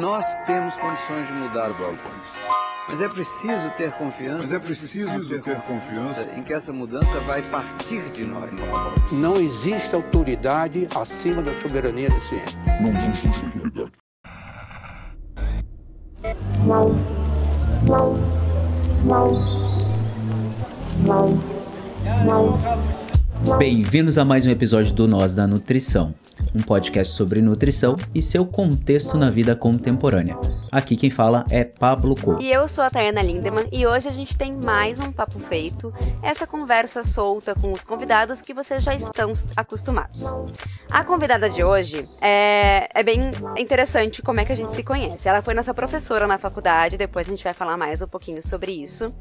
Nós temos condições de mudar o balcão. Mas é preciso ter confiança. Mas é preciso ter, ter confiança em que essa mudança vai partir de nós. Não existe autoridade acima da soberania da ciência. Não existe autoridade. Não. Não. Não. Não. Não. Bem-vindos a mais um episódio do Nós da Nutrição, um podcast sobre nutrição e seu contexto na vida contemporânea. Aqui quem fala é Pablo Co. E eu sou a Tayana Lindemann e hoje a gente tem mais um papo feito, essa conversa solta com os convidados que vocês já estão acostumados. A convidada de hoje é, é bem interessante como é que a gente se conhece. Ela foi nossa professora na faculdade, depois a gente vai falar mais um pouquinho sobre isso.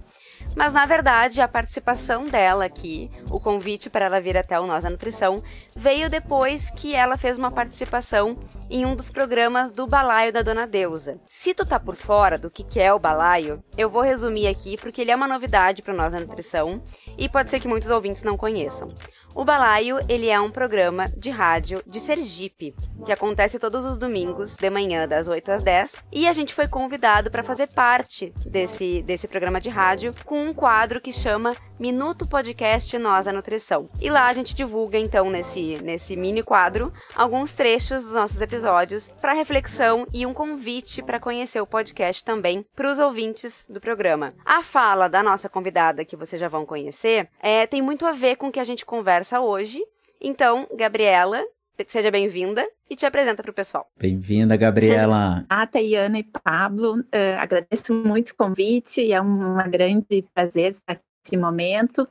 Mas na verdade, a participação dela aqui, o convite para ela vir até o Nós da Nutrição, veio depois que ela fez uma participação em um dos programas do Balaio da Dona Deusa. Se tu tá por fora do que é o Balaio, eu vou resumir aqui porque ele é uma novidade para Nós da Nutrição e pode ser que muitos ouvintes não conheçam. O Balaio, ele é um programa de rádio de Sergipe, que acontece todos os domingos, de manhã, das 8 às 10, e a gente foi convidado para fazer parte desse, desse programa de rádio com um quadro que chama Minuto Podcast Nós a Nutrição. E lá a gente divulga, então, nesse, nesse mini quadro, alguns trechos dos nossos episódios para reflexão e um convite para conhecer o podcast também para os ouvintes do programa. A fala da nossa convidada, que vocês já vão conhecer, é, tem muito a ver com o que a gente conversa hoje. Então, Gabriela, Seja bem-vinda e te apresenta para o pessoal. Bem-vinda, Gabriela. A Tayana e Pablo, uh, agradeço muito o convite e é um, um grande prazer estar nesse momento.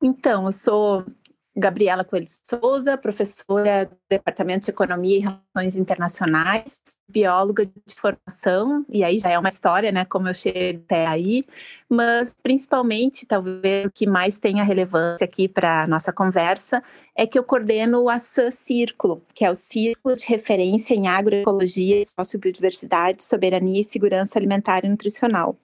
Então, eu sou Gabriela Coelho Souza, professora do Departamento de Economia e Relações Internacionais, bióloga de formação, e aí já é uma história, né, como eu cheguei até aí, mas principalmente, talvez o que mais tenha relevância aqui para a nossa conversa é que eu coordeno o ASSAN Círculo, que é o Círculo de Referência em Agroecologia, Sociobiodiversidade, Soberania e Segurança Alimentar e Nutricional,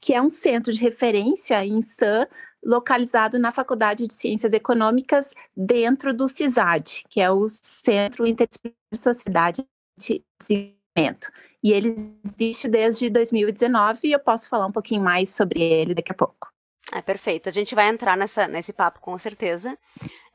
que é um centro de referência em SAN localizado na Faculdade de Ciências Econômicas, dentro do CISAD, que é o Centro Interdisciplinar de Sociedade de Desenvolvimento. E ele existe desde 2019 e eu posso falar um pouquinho mais sobre ele daqui a pouco. É perfeito. A gente vai entrar nessa, nesse papo com certeza.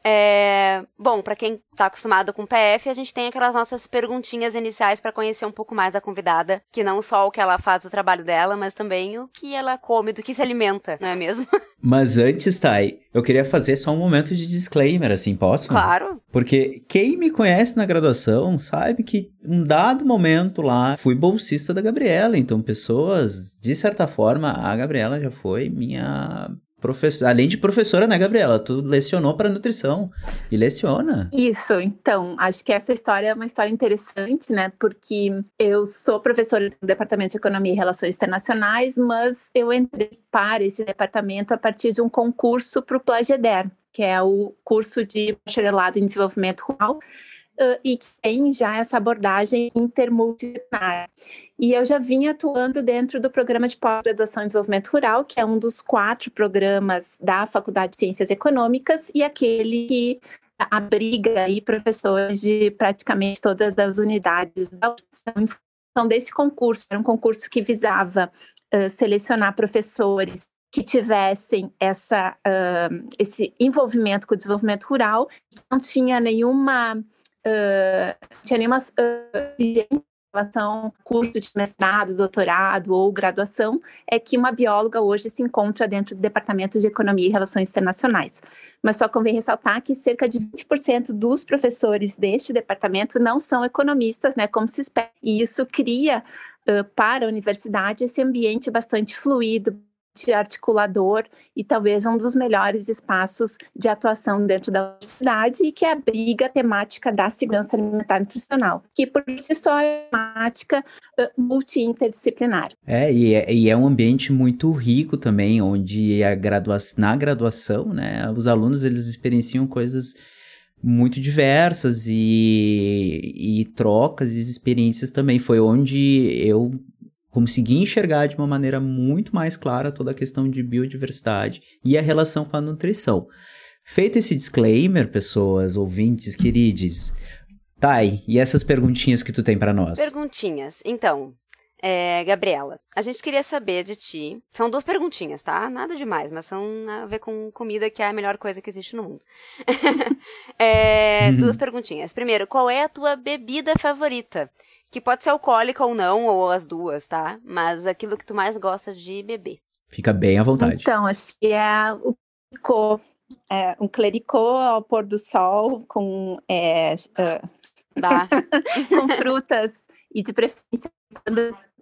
É, bom, para quem está acostumado com PF, a gente tem aquelas nossas perguntinhas iniciais para conhecer um pouco mais a convidada, que não só o que ela faz o trabalho dela, mas também o que ela come, do que se alimenta, não é mesmo? Mas antes, Thay, eu queria fazer só um momento de disclaimer, assim, posso? Claro. Porque quem me conhece na graduação sabe que um dado momento lá fui bolsista da Gabriela, então pessoas, de certa forma, a Gabriela já foi minha além de professora, né, Gabriela? Tu lecionou para nutrição e leciona. Isso, então, acho que essa história é uma história interessante, né? Porque eu sou professora do Departamento de Economia e Relações Internacionais, mas eu entrei para esse departamento a partir de um concurso para o Plageder, que é o curso de bacharelado em desenvolvimento rural uh, e que tem já essa abordagem intermultidisciplinar. E eu já vinha atuando dentro do programa de pós-graduação em desenvolvimento rural, que é um dos quatro programas da Faculdade de Ciências Econômicas e aquele que abriga aí professores de praticamente todas as unidades da. Então, desse concurso, era um concurso que visava uh, selecionar professores que tivessem essa, uh, esse envolvimento com o desenvolvimento rural, não tinha nenhuma uh, tinha nenhuma uh, relação curso de mestrado, doutorado ou graduação, é que uma bióloga hoje se encontra dentro do Departamento de Economia e Relações Internacionais. Mas só convém ressaltar que cerca de 20% dos professores deste departamento não são economistas, né, como se espera. E isso cria uh, para a universidade esse ambiente bastante fluido, articulador e talvez um dos melhores espaços de atuação dentro da universidade e que abriga a temática da segurança alimentar e nutricional, que por si só é temática uh, multi-interdisciplinar. É e, é, e é um ambiente muito rico também, onde a gradua na graduação, né, os alunos eles experienciam coisas muito diversas e, e trocas e experiências também. Foi onde eu consegui enxergar de uma maneira muito mais clara toda a questão de biodiversidade e a relação com a nutrição. Feito esse disclaimer, pessoas, ouvintes, queridos, Thay, e essas perguntinhas que tu tem para nós? Perguntinhas. Então, É, Gabriela, a gente queria saber de ti. São duas perguntinhas, tá? Nada demais, mas são a ver com comida, que é a melhor coisa que existe no mundo. é, duas perguntinhas. Primeiro, qual é a tua bebida favorita? Que pode ser alcoólica ou não, ou as duas, tá? Mas aquilo que tu mais gosta de beber. Fica bem à vontade. Então, acho que é o clericô. É, um clericô ao pôr do sol com, é, uh, com frutas e de preferência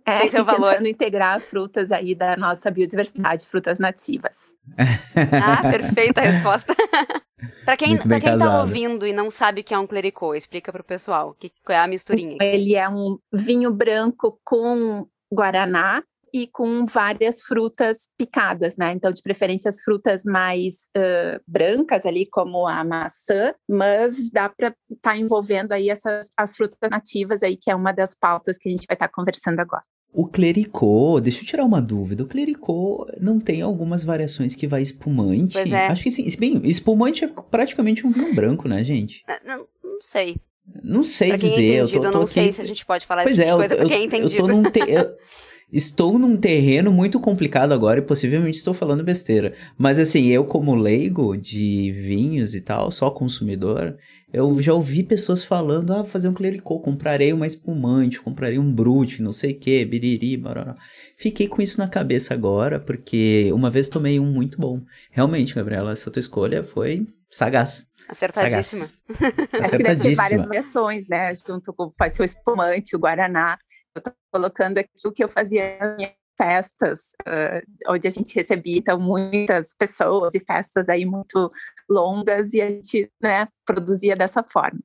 é, Tem seu valor. tentando integrar frutas aí da nossa biodiversidade, frutas nativas. Ah, perfeita a resposta. pra quem, pra quem tá ouvindo e não sabe o que é um clericô, explica pro pessoal. Que, qual é a misturinha? Ele é um vinho branco com guaraná e com várias frutas picadas, né? Então, de preferência, as frutas mais ãh, brancas ali, como a maçã, mas dá para estar envolvendo aí essas as frutas nativas aí, que é uma das pautas que a gente vai estar conversando agora. O clericô, deixa eu tirar uma dúvida. O clericô não tem algumas variações que vai espumante? Pois é. Acho que sim. Bem, espumante é praticamente um vinho branco, né, gente? Ah, Não, não sei. Não sei Pra quem dizer. é eu entendido, tô, eu tô não aqui- sei se a gente pode falar Pois esse é, tipo de coisa eu, pra quem é eu, eu entendido. tô num te- estou num terreno muito complicado agora e possivelmente estou falando besteira. Mas assim, eu como leigo de vinhos e tal, só consumidor, eu já ouvi pessoas falando, ah, vou fazer um clericô, comprarei uma espumante, comprarei um brute, não sei o que, biriri, barará. Fiquei com isso na cabeça agora, porque uma vez tomei um muito bom. Realmente, Gabriela, essa tua escolha foi sagaz. Acertadíssima. Sagaz. Acho que deve ter Acertadíssima. várias variações, né? Junto com pode ser o espumante, o guaraná. Eu tô colocando aqui o que eu fazia minhas festas, ãh, onde a gente recebia então, muitas pessoas e festas aí muito longas e a gente, né, produzia dessa forma.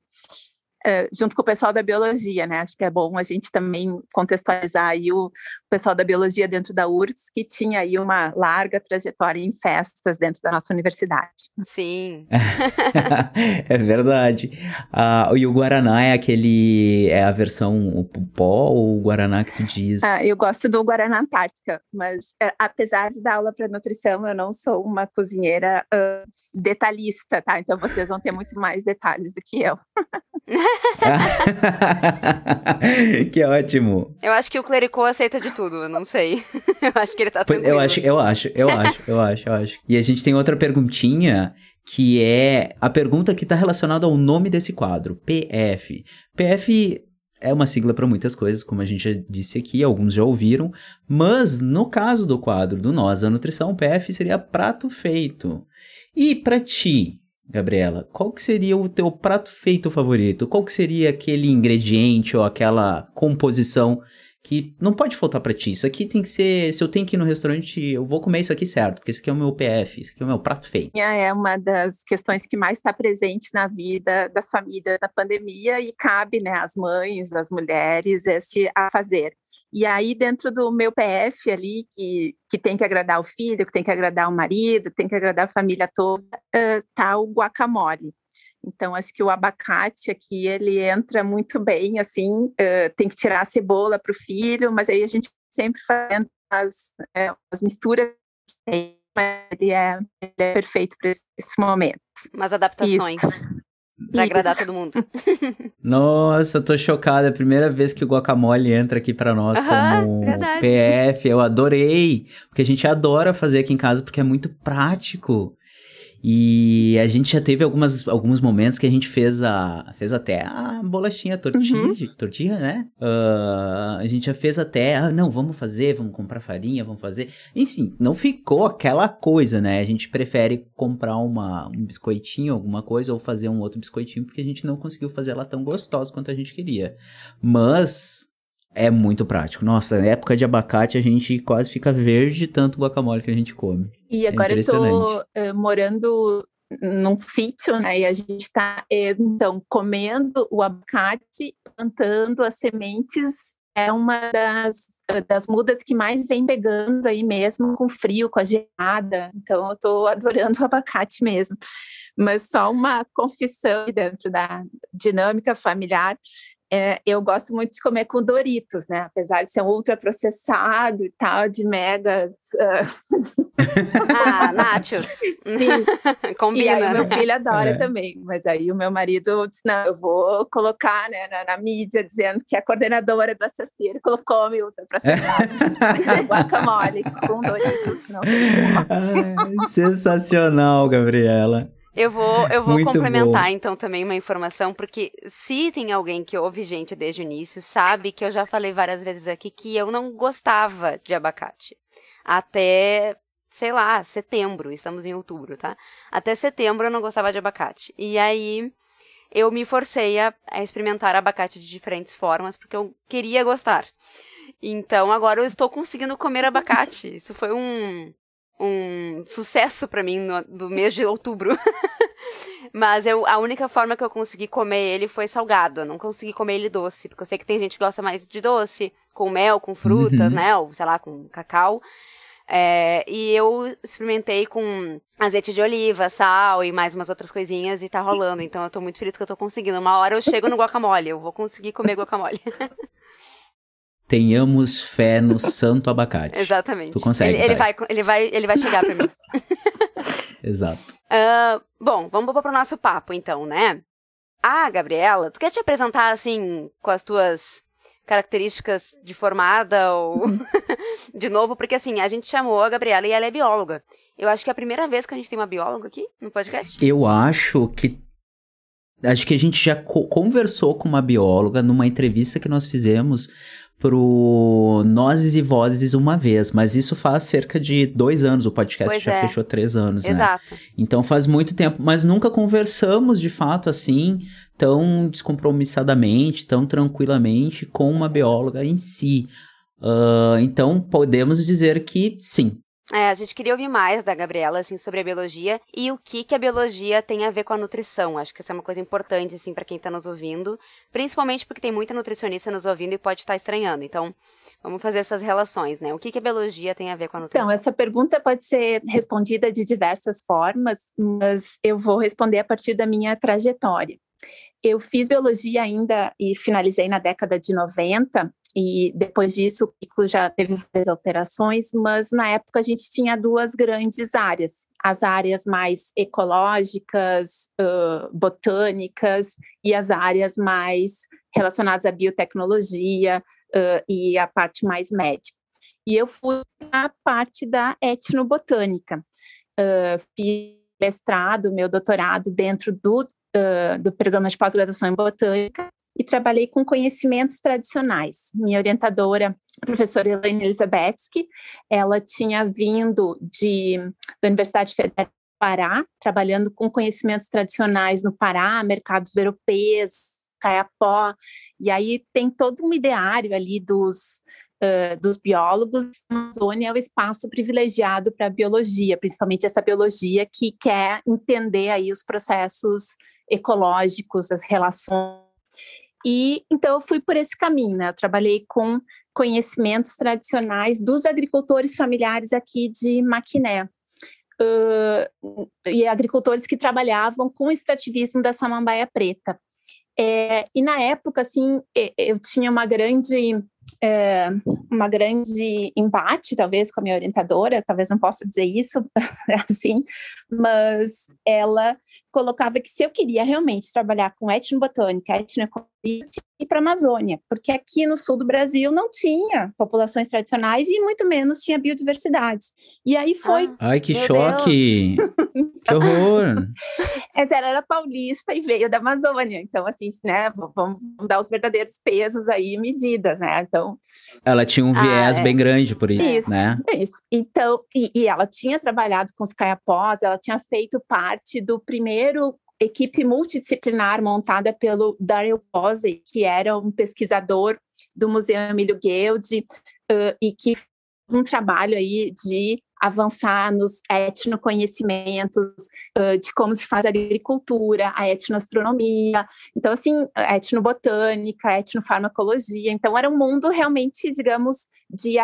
Eh, junto com o pessoal da biologia, né? Acho que é bom a gente também contextualizar aí o pessoal da biologia dentro da URGS, que tinha aí uma larga trajetória em festas dentro da nossa universidade. Sim. é verdade. Ah, e o Guaraná é aquele. É a versão o pó ou o Guaraná que tu diz? Ah, eu gosto do Guaraná Antártica, mas eh, apesar de dar aula para nutrição, eu não sou uma cozinheira ah, detalhista, tá? Então vocês vão ter muito mais detalhes do que eu. que ótimo. Eu acho que o clericô aceita de tudo, eu não sei. eu acho que ele tá tranquilo. Eu acho, eu acho, eu acho, eu acho, eu acho. E a gente tem outra perguntinha que é a pergunta que está relacionada ao nome desse quadro, PF. PF é uma sigla para muitas coisas, como a gente já disse aqui, alguns já ouviram, mas no caso do quadro do Nós da Nutrição, PF seria prato feito. E para ti, Gabriela, qual que seria o teu prato feito favorito? Qual que seria aquele ingrediente ou aquela composição que não pode faltar pra ti? Isso aqui tem que ser, se eu tenho que ir no restaurante, eu vou comer isso aqui certo, porque isso aqui é o meu PF, isso aqui é o meu prato feito. É uma das questões que mais está presente na vida das famílias na pandemia e cabe, né, às mães, às mulheres, esse a fazer. E aí, dentro do meu PF ali, que, que tem que agradar o filho, que tem que agradar o marido, que tem que agradar a família toda, uh, tá o guacamole. Então, acho que o abacate aqui, ele entra muito bem, assim, uh, tem que tirar a cebola para o filho, mas aí a gente sempre faz as, é, as misturas, ele é, ele é perfeito para esse, esse momento. Umas adaptações Isso. Pra agradar todo mundo. Nossa, tô chocada, é a primeira vez que o guacamole entra aqui pra nós Aham, como verdade. PF, eu adorei, porque a gente adora fazer aqui em casa porque é muito prático. E a gente já teve algumas, alguns momentos que a gente fez a fez até a bolachinha tortilha, Uhum. tortilha, né? Ah, a gente já fez até, ah, não, vamos fazer, vamos comprar farinha, vamos fazer. Enfim, não ficou aquela coisa, né? A gente prefere comprar uma, um biscoitinho, alguma coisa, ou fazer um outro biscoitinho, porque a gente não conseguiu fazer ela tão gostosa quanto a gente queria. Mas é muito prático. Nossa, na época de abacate a gente quase fica verde de tanto guacamole que a gente come. E agora eu tô eh, morando num sítio, né? E a gente está, então, comendo o abacate, plantando as sementes. É uma das, eh, das mudas que mais vem pegando aí mesmo com frio, com a geada. Então, eu tô adorando o abacate mesmo. Mas só uma confissão dentro da dinâmica familiar. É, eu gosto muito de comer com Doritos, né? Apesar de ser um ultraprocessado e tal, de mega. Uh... ah, nachos. Sim. Combina. E aí, meu né? filho adora É. também. Mas aí o meu marido disse: não, eu vou colocar né, na, na mídia dizendo que a coordenadora do Assassinio come ultraprocessado. Guacamole com Doritos. Não. Ai, sensacional, Gabriela. Eu vou, eu vou Muito complementar bom. então também uma informação, porque se tem alguém que ouve gente desde o início, sabe que eu já falei várias vezes aqui que eu não gostava de abacate. Até, sei lá, setembro, estamos em outubro, tá? Até setembro eu não gostava de abacate. E aí eu me forcei a, a experimentar abacate de diferentes formas, porque eu queria gostar. Então agora eu estou conseguindo comer abacate. Isso foi um, um sucesso pra mim no, do mês de outubro. Mas eu, a única forma que eu consegui comer ele foi salgado. Eu não consegui comer ele doce, porque eu sei que tem gente que gosta mais de doce, com mel, com frutas, Uhum. né? Ou sei lá, com cacau. É, e eu experimentei com azeite de oliva, sal e mais umas outras coisinhas e tá rolando. Então eu tô muito feliz que eu tô conseguindo. Uma hora eu chego no guacamole, eu vou conseguir comer guacamole. Tenhamos fé no santo abacate. Exatamente. Tu consegue, ele, ele vai, ele, vai, ele vai chegar pra mim. Exato. Ah, bom, vamos pro nosso papo então, né? Ah, Gabriela, tu quer te apresentar assim com as tuas características de formada ou de novo? Porque assim, a gente chamou a Gabriela e ela é bióloga. Eu acho que é a primeira vez que a gente tem uma bióloga aqui no podcast. Eu acho que. Acho que a gente já co- conversou com uma bióloga numa entrevista que nós fizemos pro Nozes e Vozes uma vez, mas isso faz cerca de dois anos, o podcast Pois já é. fechou três anos, né? Exato. Então faz muito tempo, mas nunca conversamos de fato assim, tão descompromissadamente, tão tranquilamente com uma bióloga em si. Ah, então podemos dizer que sim. É, a gente queria ouvir mais da Gabriela, assim, sobre a biologia e o que que a biologia tem a ver com a nutrição. Acho que isso é uma coisa importante, assim, para quem tá nos ouvindo. Principalmente porque tem muita nutricionista nos ouvindo e pode estar estranhando. Então, vamos fazer essas relações, né? O que que a biologia tem a ver com a nutrição? Então, essa pergunta pode ser respondida de diversas formas, mas eu vou responder a partir da minha trajetória. Eu fiz biologia ainda e finalizei na década de 90, e depois disso o ciclo já teve várias alterações, mas na época a gente tinha duas grandes áreas: as áreas mais ecológicas, ãh, botânicas, e as áreas mais relacionadas à biotecnologia ãh, e a parte mais médica. E eu fui a parte da etnobotânica. Uh, fiz mestrado, meu doutorado dentro do, uh, do programa de pós-graduação em botânica e trabalhei com conhecimentos tradicionais. Minha orientadora, a professora Elaine Elizabetsky, ela tinha vindo de, da Universidade Federal do Pará, trabalhando com conhecimentos tradicionais no Pará, mercados europeus, Caiapó, e aí tem todo um ideário ali dos, Uh, dos biólogos, a Amazônia é o espaço privilegiado para a biologia, principalmente essa biologia que quer entender aí os processos ecológicos, as relações. E então eu fui por esse caminho, né? Eu trabalhei com conhecimentos tradicionais dos agricultores familiares aqui de Maquiné. Uh, e agricultores que trabalhavam com o extrativismo da samambaia preta. É, e na época, assim, eu tinha uma grande é, uma grande embate, talvez, com a minha orientadora, talvez não possa dizer isso assim, mas ela colocava que se eu queria realmente trabalhar com etnobotânica, etnoecologia, ir para a Amazônia, porque aqui no sul do Brasil não tinha populações tradicionais e muito menos tinha biodiversidade. E aí foi. Ah, Ai, que choque! que horror! Mas ela era paulista e veio da Amazônia, então assim, né, vamos, vamos dar os verdadeiros pesos aí, medidas, né? Então, Ela tinha um Ah, viés é. bem grande por isso, Isso, né? isso. Então, e, e ela tinha trabalhado com os caiapós, ela tinha feito parte do primeiro equipe multidisciplinar montada pelo Daryl Posey, que era um pesquisador do Museu Emílio Guild, uh, e que um trabalho aí de avançar nos etnoconhecimentos uh, de como se faz a agricultura, a etnoastronomia, então assim, etnobotânica, etnofarmacologia, então era um mundo realmente, digamos, de,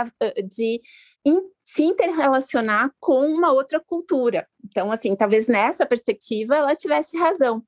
de in, se interrelacionar com uma outra cultura. Então, assim, talvez nessa perspectiva ela tivesse razão.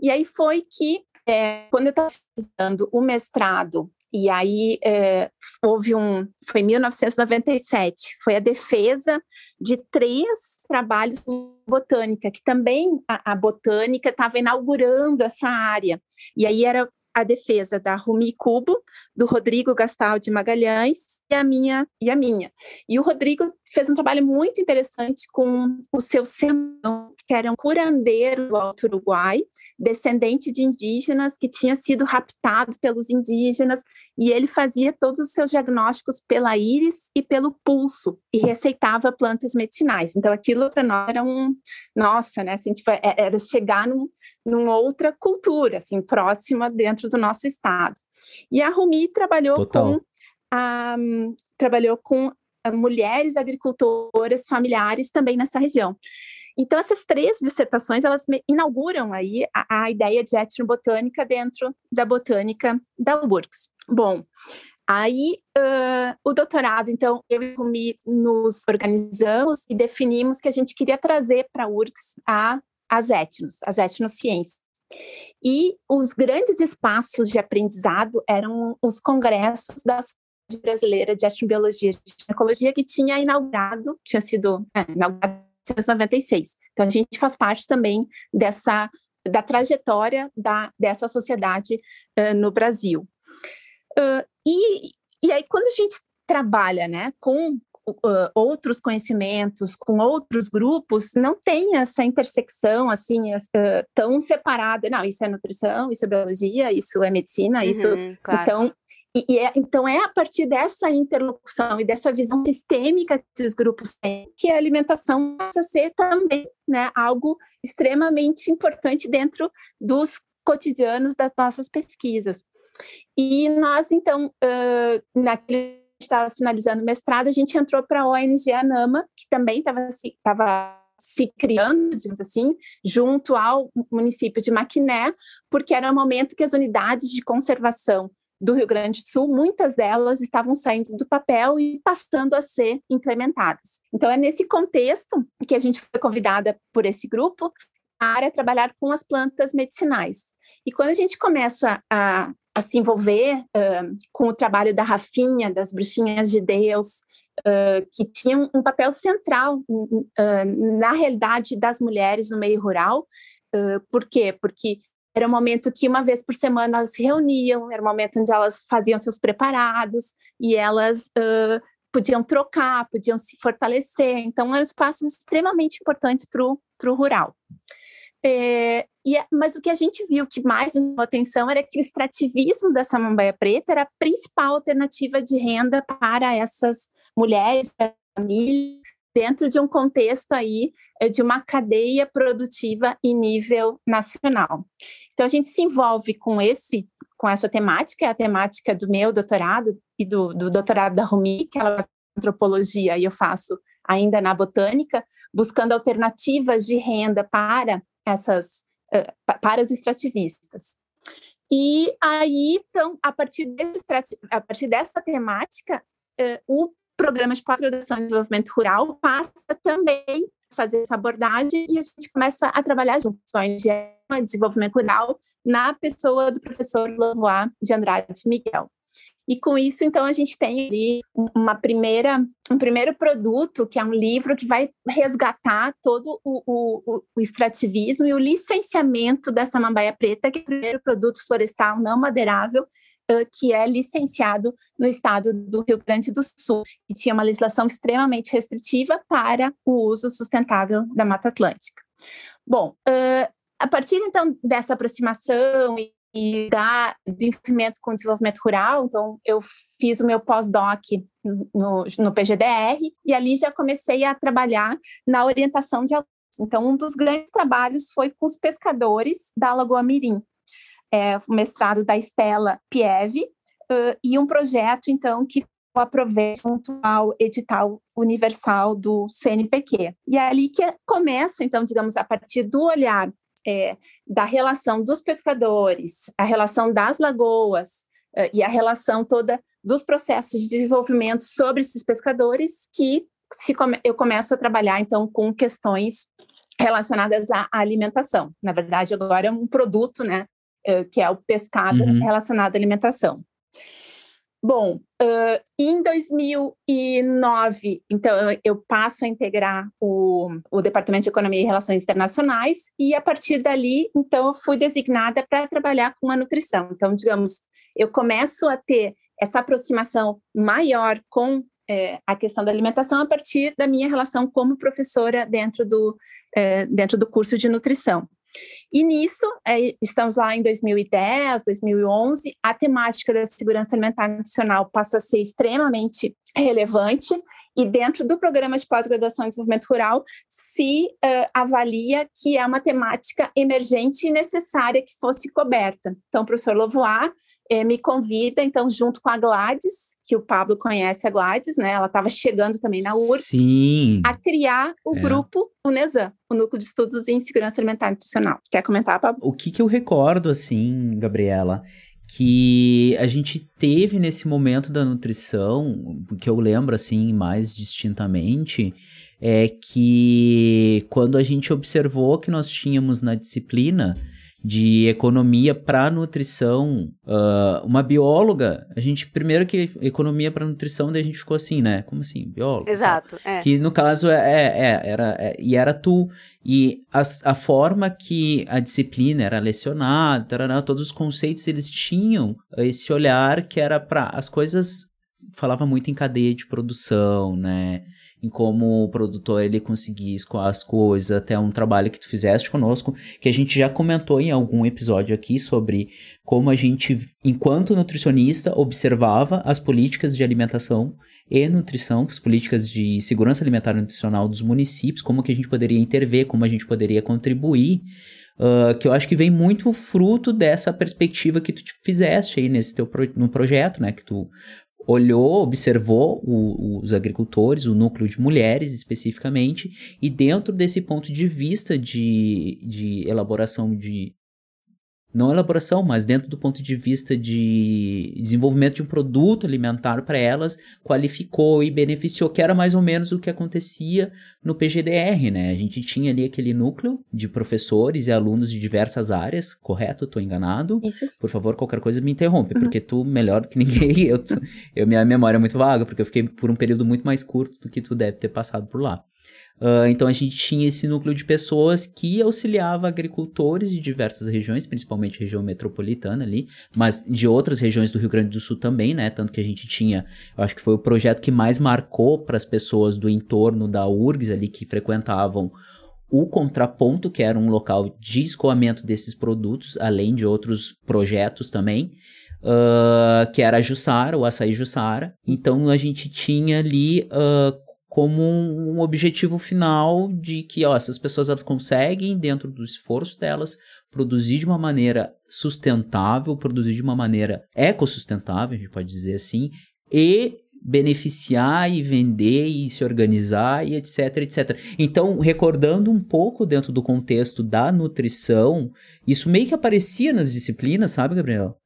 E aí foi que é, quando eu estava fazendo o mestrado, e aí é, houve um, foi em 1997, foi a defesa de três trabalhos em botânica, que também a, a botânica estava inaugurando essa área. E aí era a defesa da Rumi Cubo, do Rodrigo Gastal de Magalhães e a minha e a minha. E o Rodrigo fez um trabalho muito interessante com o seu sermão, que era um curandeiro do Alto Uruguai, descendente de indígenas que tinha sido raptado pelos indígenas, e ele fazia todos os seus diagnósticos pela íris e pelo pulso, e receitava plantas medicinais. Então aquilo para nós era um, nossa, né, assim, tipo, é, era chegar num, numa outra cultura, assim, próxima dentro do nosso estado. E a Rumi trabalhou Total. com trabalhou com mulheres agricultoras familiares também nessa região. Então, essas três dissertações, elas inauguram aí a, a ideia de etnobotânica dentro da botânica da URGS. Bom, Aí, uh, o doutorado, então, eu e o Rumi nos organizamos e definimos que a gente queria trazer para a URGS a, as etnos, as etnociências. E os grandes espaços de aprendizado eram os congressos da Brasileira de Etnobiologia e Ginecologia, que tinha inaugurado, tinha sido é, inaugurado em 1996. Então, a gente faz parte também dessa, da trajetória da, dessa sociedade uh, no Brasil. Uh, e, e aí, quando a gente trabalha né, com uh, outros conhecimentos, com outros grupos, não tem essa intersecção assim uh, tão separada. Não, isso é nutrição, isso é biologia, isso é medicina, uhum, isso. Claro. Então, e, e é, então é a partir dessa interlocução e dessa visão sistêmica que esses grupos têm que a alimentação passa a ser também né, algo extremamente importante dentro dos cotidianos das nossas pesquisas. E nós, então, uh, naquele estava finalizando o mestrado, a gente entrou para a ONG Anama, que também estava se, se criando, digamos assim, junto ao município de Maquiné, porque era o momento que as unidades de conservação do Rio Grande do Sul, muitas delas estavam saindo do papel e passando a ser implementadas. Então, é nesse contexto que a gente foi convidada por esse grupo para trabalhar com as plantas medicinais. E quando a gente começa a a se envolver uh, com o trabalho da Rafinha, das Bruxinhas de Deus, uh, que tinham um papel central uh, na realidade das mulheres no meio rural. por quê? Porque era um momento que uma vez por semana elas se reuniam, era um momento onde elas faziam seus preparados e elas podiam trocar, podiam se fortalecer. Então, eram espaços extremamente importantes para o rural. É, e, mas o que a gente viu que mais chamou atenção era que o extrativismo da samambaia preta era a principal alternativa de renda para essas mulheres, para a família, dentro de um contexto aí é, de uma cadeia produtiva em nível nacional. Então a gente se envolve com esse, com essa temática, é a temática do meu doutorado e do, do doutorado da Rumi, que ela é antropologia e eu faço ainda na botânica, buscando alternativas de renda para essas uh, para os extrativistas. E aí, então, a partir, desse, a partir dessa temática, uh, o programa de pós-graduação em desenvolvimento rural passa também a fazer essa abordagem e a gente começa a trabalhar juntos com a ONG Desenvolvimento Rural na pessoa do professor Lavois de Andrade Miguel. E com isso, então, a gente tem ali uma primeira, um primeiro produto, que é um livro que vai resgatar todo o, o, o extrativismo e o licenciamento dessa mambaia preta, que é o primeiro produto florestal não madeirável que é licenciado no estado do Rio Grande do Sul, que tinha uma legislação extremamente restritiva para o uso sustentável da Mata Atlântica. Bom, uh, a partir então dessa aproximação e da, do envolvimento com o desenvolvimento rural. Então, eu fiz o meu pós-doc no, no PGDR e ali já comecei a trabalhar na orientação de alunos. Então, um dos grandes trabalhos foi com os pescadores da Lagoa Mirim, é, o mestrado da Estela Pieve, uh, e um projeto, então, que eu aprovei junto ao edital universal do CNPq. E é ali que começa, então, digamos, a partir do olhar é, da relação dos pescadores, a relação das lagoas e a relação toda dos processos de desenvolvimento sobre esses pescadores que come eu começo a trabalhar então com questões relacionadas à alimentação. Na verdade, agora é um produto, né, que é o pescado Uhum. relacionado à alimentação. Bom, uh, em 2009, então, eu, eu passo a integrar o, o Departamento de Economia e Relações Internacionais, e a partir dali, então, eu fui designada para trabalhar com a nutrição. Então, digamos, eu começo a ter essa aproximação maior com eh, a questão da alimentação a partir da minha relação como professora dentro do, eh, dentro do curso de nutrição. E nisso, é, estamos lá em 2010, 2011, a temática da segurança alimentar nutricional passa a ser extremamente relevante, e dentro do programa de pós-graduação em desenvolvimento rural se uh, avalia que é uma temática emergente e necessária que fosse coberta. Então, o professor Lovoar eh, me convida, então, junto com a Gladys, que o Pablo conhece a Gladys, né? Ela estava chegando também na URSS, Sim. a criar o É. grupo UNESAM, o Núcleo de Estudos em Segurança Alimentar e Nutricional. Quer comentar, Pablo? O que que eu recordo, assim, Gabriela, que a gente teve nesse momento da nutrição, que eu lembro, assim, mais distintamente, é que quando a gente observou que nós tínhamos na disciplina de economia para nutrição, ah, uma bióloga, a gente, primeiro que economia para nutrição, daí a gente ficou assim, né? Como assim, bióloga? Exato, é. Que no caso é, é, é, era, é, e era tu. E as, a forma que a disciplina era lecionada, tarará, todos os conceitos, eles tinham esse olhar que era para as coisas. Falava muito em cadeia de produção, né? Em como o produtor ele conseguia escoar as coisas, até um trabalho que tu fizeste conosco, que a gente já comentou em algum episódio aqui sobre como a gente, enquanto nutricionista, observava as políticas de alimentação e nutrição, as políticas de segurança alimentar e nutricional dos municípios, como que a gente poderia intervir, como a gente poderia contribuir, uh, que eu acho que vem muito fruto dessa perspectiva que tu te fizeste aí nesse teu pro, no projeto, né, que tu olhou, observou o, os agricultores, o núcleo de mulheres especificamente, e dentro desse ponto de vista de, de elaboração de não elaboração, mas dentro do ponto de vista de desenvolvimento de um produto alimentar para elas, qualificou e beneficiou, que era mais ou menos o que acontecia no PGDR, né? A gente tinha ali aquele núcleo de professores e alunos de diversas áreas, correto? Estou enganado? Isso. Por favor, qualquer coisa me interrompe, porque tu, melhor do que ninguém, eu, tu- eu, minha memória é muito vaga, porque eu fiquei por um período muito mais curto do que tu deve ter passado por lá. Ah, então a gente tinha esse núcleo de pessoas que auxiliava agricultores de diversas regiões, principalmente região metropolitana ali, mas de outras regiões do Rio Grande do Sul também, né? Tanto que a gente tinha, eu acho que foi o projeto que mais marcou para as pessoas do entorno da URGS ali que frequentavam o contraponto, que era um local de escoamento desses produtos, além de outros projetos também. ah, que era a Jussara, o açaí Jussara. Então a gente tinha ali ah, como um objetivo final de que ó, essas pessoas elas conseguem, dentro do esforço delas, produzir de uma maneira sustentável, produzir de uma maneira ecossustentável, a gente pode dizer assim, e beneficiar e vender e se organizar e etc, etc. Então, recordando um pouco dentro do contexto da nutrição, isso meio que aparecia nas disciplinas, sabe, Gabriel?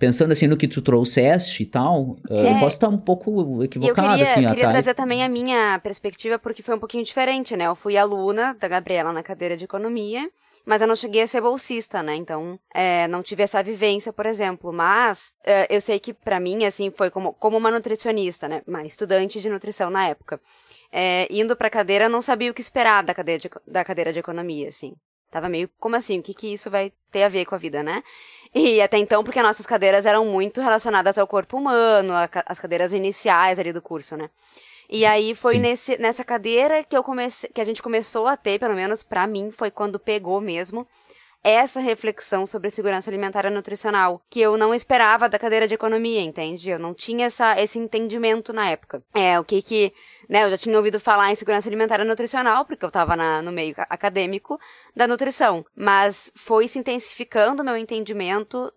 Pensando assim no que tu trouxeste e tal, eh, eu É. posso estar um pouco E eu equivocado, queria, assim, queria tá? trazer também a minha perspectiva, porque foi um pouquinho diferente, né? Eu fui aluna da Gabriela na cadeira de economia, mas eu não cheguei a ser bolsista, né? Então, é, não tive essa vivência, por exemplo. Mas é, eu sei que pra mim, assim, foi como, como uma nutricionista, né? Uma estudante de nutrição na época. É, indo pra cadeira, eu não sabia o que esperar da cadeira de, da cadeira de economia, assim. Tava meio, como assim? O que que isso vai ter a ver com a vida, né? E até então, porque nossas cadeiras eram muito relacionadas ao corpo humano, a as cadeiras iniciais ali do curso, né? E aí foi Sim. nesse, nessa cadeira que eu comecei, que a gente começou a ter, pelo menos pra mim, foi quando pegou mesmo essa reflexão sobre segurança alimentar e nutricional, que eu não esperava da cadeira de economia, entende? Eu não tinha essa, esse entendimento na época. É, o que que, né, eu já tinha ouvido falar em segurança alimentar e nutricional, porque eu tava na- no meio ca- acadêmico da nutrição, mas foi se intensificando o meu entendimento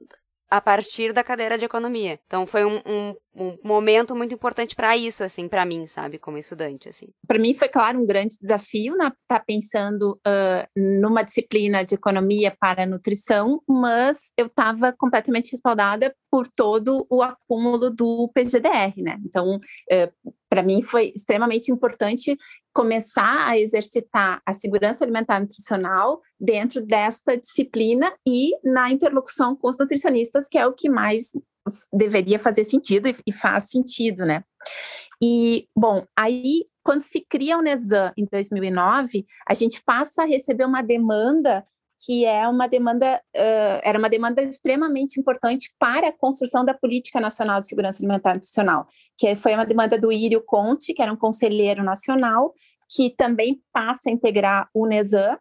a partir da cadeira de economia. Então foi um, um, um momento muito importante pra isso, assim, pra mim, sabe, como estudante, assim. Para mim foi, claro, um grande desafio estar tá pensando ah, numa disciplina de economia para nutrição, mas eu estava completamente respaldada por todo o acúmulo do PGDR, né? Então, é, para mim foi extremamente importante começar a exercitar a segurança alimentar nutricional dentro desta disciplina e na interlocução com os nutricionistas, que é o que mais deveria fazer sentido e faz sentido, né? E, bom, aí, quando se cria o NESAM em 2009, a gente passa a receber uma demanda que é uma demanda, uh, era uma demanda extremamente importante para a construção da Política Nacional de Segurança Alimentar Nutricional, que foi uma demanda do Írio Conte, que era um conselheiro nacional, que também passa a integrar o NESAM,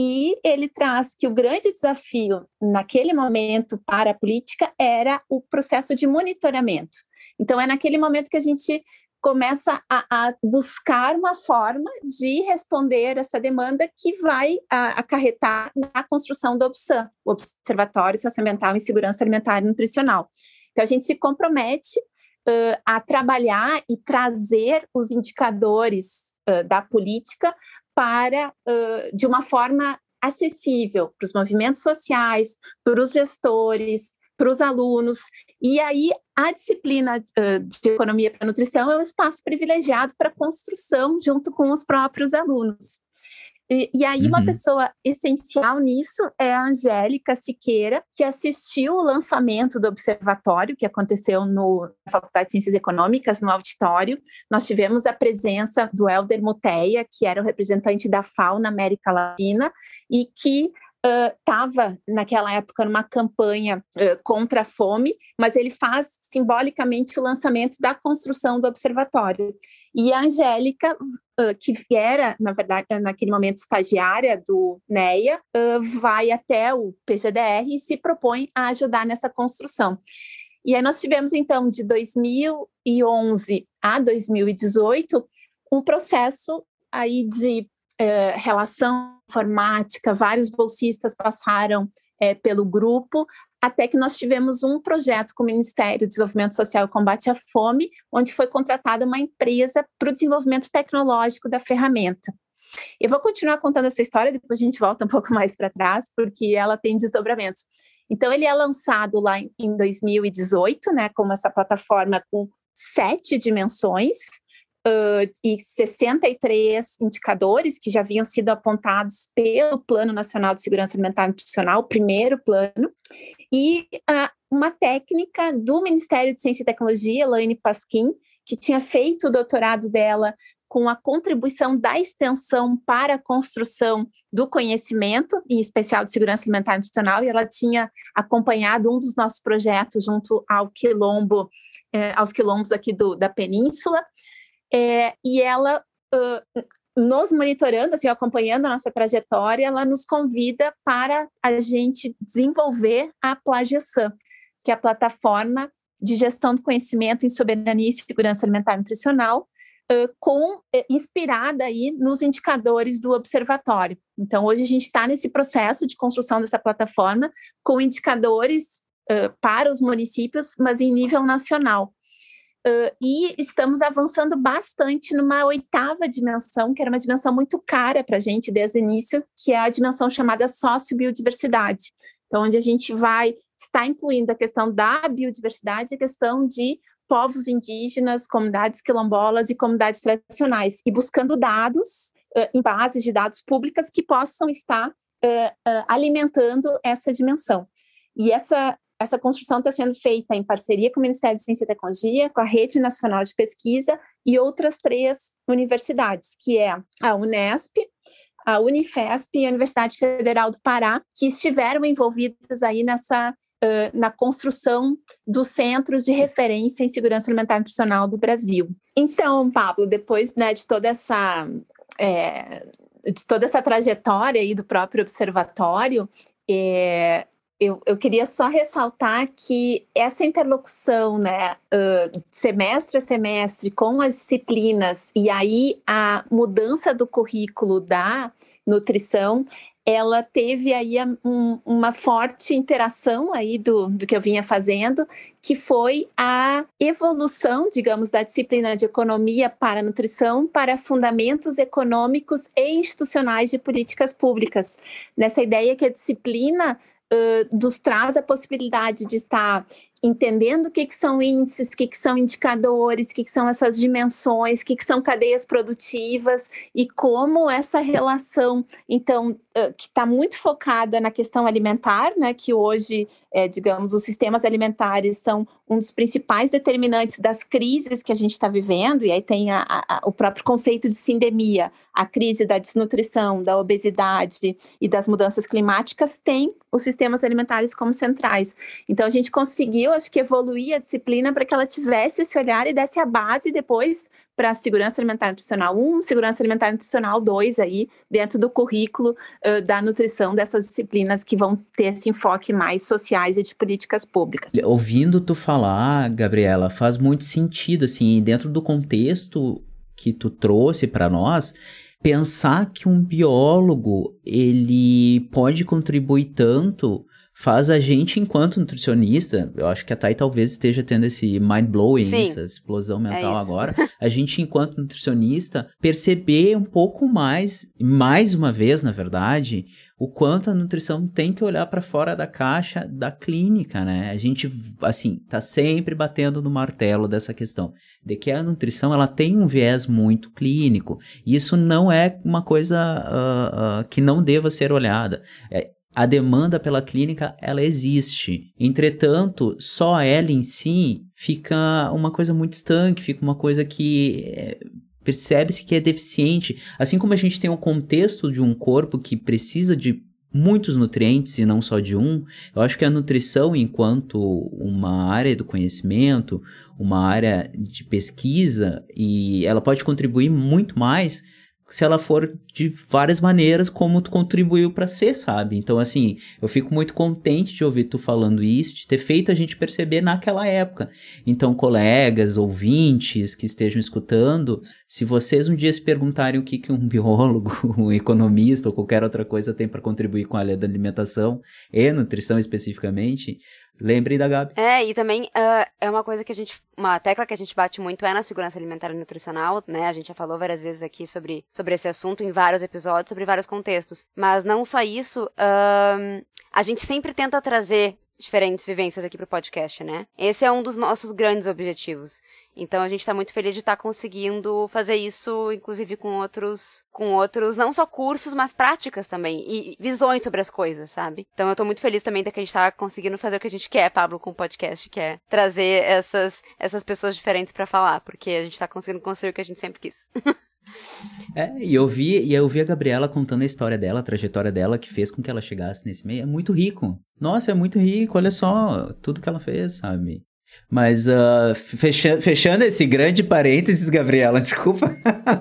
e ele traz que o grande desafio naquele momento para a política era o processo de monitoramento. Então, é naquele momento que a gente começa a, a, buscar uma forma de responder essa demanda que vai a, acarretar na construção do OBSAN, o Observatório Socioambiental em Segurança Alimentar e Nutricional. Então, a gente se compromete uh, a trabalhar e trazer os indicadores uh, da política para, uh, de uma forma acessível para os movimentos sociais, para os gestores, para os alunos. E aí, a disciplina de economia para nutrição é um espaço privilegiado para construção junto com os próprios alunos. E, e aí, uhum. uma pessoa essencial nisso é a Angélica Siqueira, que assistiu o lançamento do observatório, que aconteceu no, na Faculdade de Ciências Econômicas, no auditório. Nós tivemos a presença do Helder Muteia, que era o representante da FAO na América Latina, e que estava uh, naquela época numa campanha uh, contra a fome, mas ele faz simbolicamente o lançamento da construção do observatório. E a Angélica, uh, que era, na verdade, naquele momento estagiária do NEA, vai até o PGDR e se propõe a ajudar nessa construção. E aí nós tivemos, então, de 2011 a 2018, um processo aí de relação informática, vários bolsistas passaram é, pelo grupo, até que nós tivemos um projeto com o Ministério do Desenvolvimento Social e Combate à Fome, onde foi contratada uma empresa para o desenvolvimento tecnológico da ferramenta. Eu vou continuar contando essa história, depois a gente volta um pouco mais para trás, porque ela tem desdobramentos. Então, ele é lançado lá em 2018, né, como essa plataforma com sete dimensões, uh, e 63 indicadores que já haviam sido apontados pelo Plano Nacional de Segurança Alimentar e Nutricional, primeiro plano, e uh, uma técnica do Ministério de Ciência e Tecnologia, Elaine Pasquim, que tinha feito o doutorado dela com a contribuição da extensão para a construção do conhecimento, em especial de segurança alimentar e nutricional, e ela tinha acompanhado um dos nossos projetos junto ao quilombo, eh, aos quilombos aqui do, da península, é, e ela, uh, nos monitorando, assim, acompanhando a nossa trajetória, ela nos convida para a gente desenvolver a Plagiação, que é a plataforma de gestão do conhecimento em soberania e segurança alimentar e nutricional, uh, com, eh, inspirada aí nos indicadores do observatório. Então, hoje a gente está nesse processo de construção dessa plataforma com indicadores uh, para os municípios, mas em nível nacional. Uh, e estamos avançando bastante numa oitava dimensão, que era uma dimensão muito cara para a gente desde o início, que é a dimensão chamada sociobiodiversidade. Então, onde a gente vai estar incluindo a questão da biodiversidade a questão de povos indígenas, comunidades quilombolas e comunidades tradicionais, e buscando dados uh, em bases de dados públicas que possam estar uh, alimentando essa dimensão. E essa essa construção está sendo feita em parceria com o Ministério de Ciência e Tecnologia, com a Rede Nacional de Pesquisa e outras três universidades, que é a Unesp, a Unifesp e a Universidade Federal do Pará, que estiveram envolvidas aí nessa Uh, na construção dos centros de referência em segurança alimentar e nutricional do Brasil. Então, Pablo, depois né, de toda essa é, de toda essa trajetória aí do próprio observatório, é, eu, eu queria só ressaltar que essa interlocução, né, uh, semestre a semestre, com as disciplinas, e aí a mudança do currículo da nutrição, ela teve aí um, uma forte interação aí do, do que eu vinha fazendo, que foi a evolução, digamos, da disciplina de economia para nutrição para fundamentos econômicos e institucionais de políticas públicas. Nessa ideia que a disciplina nos traz a possibilidade de estar entendendo o que, que são índices, o que, que são indicadores, o que, que são essas dimensões, o que, que são cadeias produtivas e como essa relação, então, que está muito focada na questão alimentar, né, que hoje, é, digamos, os sistemas alimentares são um dos principais determinantes das crises que a gente está vivendo, e aí tem a, a, o próprio conceito de sindemia, a crise da desnutrição, da obesidade e das mudanças climáticas, tem os sistemas alimentares como centrais. Então, a gente conseguiu, acho que, evoluir a disciplina para que ela tivesse esse olhar e desse a base depois para segurança alimentar nutricional 1, segurança alimentar nutricional 2 aí, dentro do currículo uh, da nutrição dessas disciplinas que vão ter esse enfoque mais sociais e de políticas públicas. Ouvindo tu falar, Gabriela, faz muito sentido, assim, dentro do contexto que tu trouxe para nós, pensar que um biólogo ele pode contribuir tanto faz a gente, enquanto nutricionista, eu acho que a Thay talvez esteja tendo esse mind blowing, Sim, essa explosão mental é agora, a gente, enquanto nutricionista, perceber um pouco mais, mais uma vez, na verdade, o quanto a nutrição tem que olhar para fora da caixa da clínica, né? A gente, assim, tá sempre batendo no martelo dessa questão de que a nutrição ela tem um viés muito clínico. E isso não é uma coisa uh, uh, que não deva ser olhada. É, a demanda pela clínica ela existe. Entretanto, só ela em si fica uma coisa muito estanque, fica uma coisa que é, percebe-se que é deficiente. Assim como a gente tem o contexto de um corpo que precisa de muitos nutrientes e não só de um, eu acho que a nutrição, enquanto uma área do conhecimento, uma área de pesquisa, e ela pode contribuir muito mais se ela for de várias maneiras como tu contribuiu para ser, sabe? Então, assim, eu fico muito contente de ouvir tu falando isso, de ter feito a gente perceber naquela época. Então, colegas, ouvintes que estejam escutando, se vocês um dia se perguntarem o que, que um biólogo, um economista ou qualquer outra coisa tem para contribuir com a área da alimentação e nutrição especificamente, Lembrem da Gabi. É, e também uh, é uma coisa que a gente. Uma tecla que a gente bate muito é na segurança alimentar e nutricional, né? A gente já falou várias vezes aqui sobre, sobre esse assunto em vários episódios, sobre vários contextos. Mas não só isso, uh, a gente sempre tenta trazer diferentes vivências aqui pro podcast, né? Esse é um dos nossos grandes objetivos. Então a gente tá muito feliz de estar tá conseguindo fazer isso, inclusive com outros, com outros, não só cursos, mas práticas também e visões sobre as coisas, sabe? Então eu tô muito feliz também de que a gente tá conseguindo fazer o que a gente quer, Pablo, com o podcast, que é trazer essas essas pessoas diferentes para falar, porque a gente tá conseguindo construir o que a gente sempre quis. É, e eu vi, e eu vi a Gabriela contando a história dela, a trajetória dela, que fez com que ela chegasse nesse meio. É muito rico. Nossa, é muito rico, olha só tudo que ela fez, sabe? Mas uh, fechando, fechando esse grande parênteses, Gabriela, desculpa.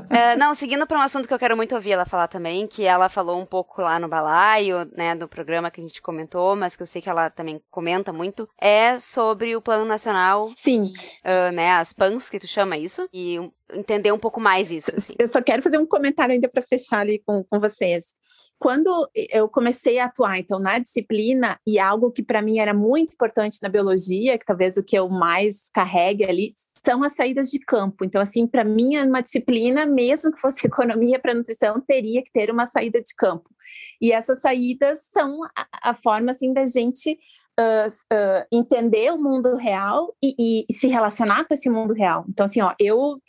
É, não, seguindo para um assunto que eu quero muito ouvir ela falar também, que ela falou um pouco lá no balaio, né, do programa que a gente comentou, mas que eu sei que ela também comenta muito, é sobre o Plano Nacional. Sim. Uh, né, as PANs, que tu chama isso, e entender um pouco mais isso. Assim. Eu só quero fazer um comentário ainda para fechar ali com, com vocês. Quando eu comecei a atuar, então, na disciplina, e algo que para mim era muito importante na biologia, que talvez o que eu mais carregue ali, são as saídas de campo. Então, assim, para mim, é uma disciplina, mesmo que fosse economia para nutrição, teria que ter uma saída de campo. E essas saídas são a, a forma, assim, da gente Uh, entender o mundo real e, e, se relacionar com esse mundo real. Então, assim, ó, eu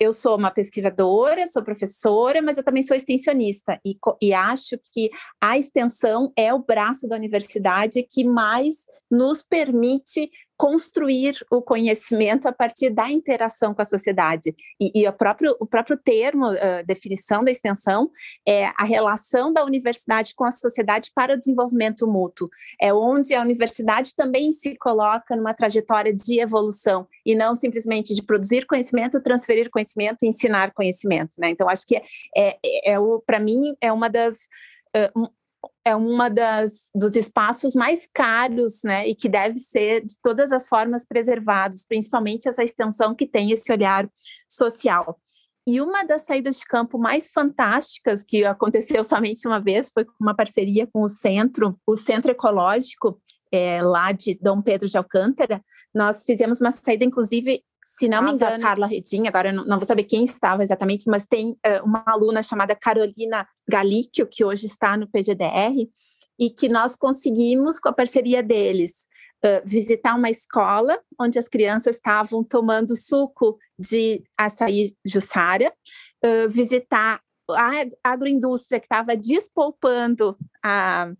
eu sou uma pesquisadora, sou professora, mas eu também sou extensionista e, e, acho que a extensão é o braço da universidade que mais nos permite construir o conhecimento a partir da interação com a sociedade. E, e o, próprio, o próprio termo, definição da extensão, é a relação da universidade com a sociedade para o desenvolvimento mútuo. É onde a universidade também se coloca numa trajetória de evolução e não simplesmente de produzir conhecimento, transferir conhecimento e ensinar conhecimento. Né? Então, acho que é, é, é para mim é uma das é uma das dos espaços mais caros, né, e que deve ser de todas as formas preservados, principalmente essa extensão que tem esse olhar social. E uma das saídas de campo mais fantásticas que aconteceu somente uma vez foi uma parceria com o centro, o Centro Ecológico, é, lá de Dom Pedro de Alcântara. Nós fizemos uma saída, inclusive, se não me engano, Carla Redinha, agora eu não, não, vou saber quem estava exatamente, mas tem uh, uma aluna chamada Carolina Galicchio, que hoje está no PGDR, e que nós conseguimos, com a parceria deles, uh, visitar uma escola onde as crianças estavam tomando suco de açaí jussara, uh, visitar a agroindústria que estava despolpando a,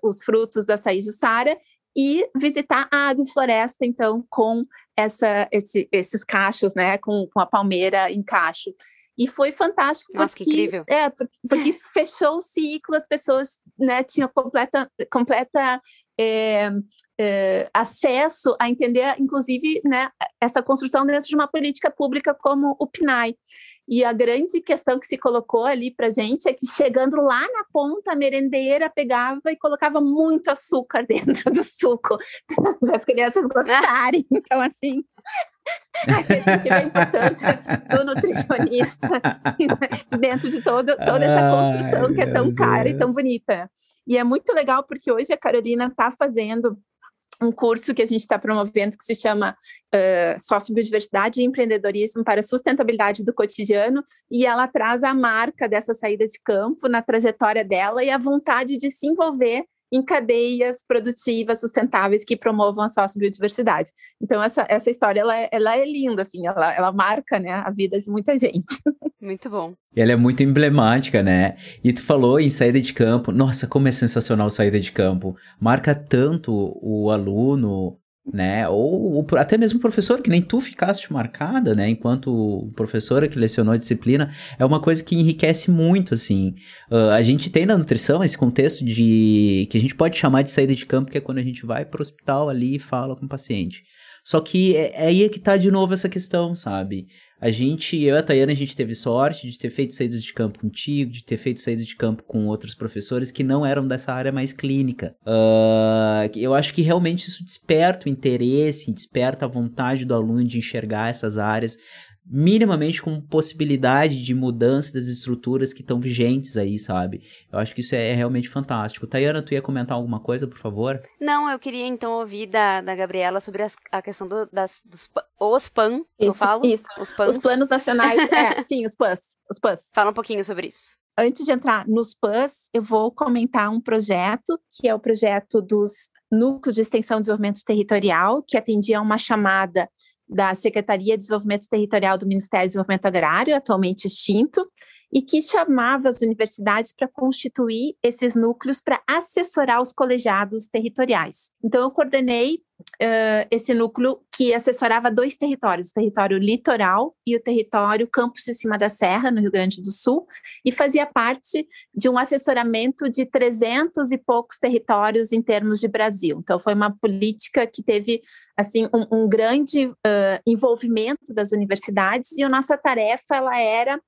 os frutos da açaí jussara e visitar a agrofloresta, então, com essa, esse, esses cachos, né, com, com a palmeira em cacho. E foi fantástico. Nossa, porque, que incrível. É, porque, porque fechou o ciclo, as pessoas né, tinham completa, completa é, é, acesso a entender, inclusive, né, essa construção dentro de uma política pública como o PNAE. E a grande questão que se colocou ali para gente é que chegando lá na ponta, a merendeira pegava e colocava muito açúcar dentro do suco para as crianças gostarem. Então, assim, a gente a importância do nutricionista dentro de todo, toda essa construção Ai, que é tão cara Deus. e tão bonita. E é muito legal porque hoje a Carolina está fazendo um curso que a gente está promovendo que se chama uh, Sócio-Biodiversidade e Empreendedorismo para a Sustentabilidade do Cotidiano, e ela traz a marca dessa saída de campo na trajetória dela e a vontade de se envolver em cadeias produtivas sustentáveis que promovam a sócio-biodiversidade. Então, essa, essa história, ela é, ela é linda, assim, ela, ela marca, né, a vida de muita gente. Muito bom. E ela é muito emblemática, né? E tu falou em saída de campo. Nossa, como é sensacional saída de campo. Marca tanto o aluno, né? Ou, ou, até mesmo o professor, que nem tu ficaste marcada, né? Enquanto professora que lecionou a disciplina, é uma coisa que enriquece muito, assim. Uh, a gente tem na nutrição esse contexto de que a gente pode chamar de saída de campo, que é quando a gente vai para o hospital ali e fala com o paciente. Só que é, é aí é que tá de novo essa questão, sabe? A gente, eu e a Tayana, a gente teve sorte de ter feito saídas de campo contigo, de ter feito saídas de campo com outros professores que não eram dessa área mais clínica. Uh, eu acho que realmente isso desperta o interesse, desperta a vontade do aluno de enxergar essas áreas, minimamente com possibilidade de mudança das estruturas que estão vigentes aí, sabe? Eu acho que isso é, é realmente fantástico. Tayana, tu ia comentar alguma coisa, por favor? Não, eu queria então ouvir da, da Gabriela sobre as, a questão do, das, dos os PAN, isso, eu falo? Isso, os, PANs. os planos nacionais, é, sim, os PANs, os PANs. Fala um pouquinho sobre isso. Antes de entrar nos PANs, eu vou comentar um projeto, que é o projeto dos Núcleos de Extensão e Desenvolvimento Territorial, que atendia a uma chamada da Secretaria de Desenvolvimento Territorial do Ministério do Desenvolvimento Agrário, atualmente extinto, e que chamava as universidades para constituir esses núcleos para assessorar os colegiados territoriais. Então, eu coordenei uh, esse núcleo que assessorava dois territórios, o território litoral e o território Campos de Cima da Serra, no Rio Grande do Sul, e fazia parte de um assessoramento de 300 e poucos territórios em termos de Brasil. Então, foi uma política que teve assim um, um grande uh, envolvimento das universidades e a nossa tarefa ela era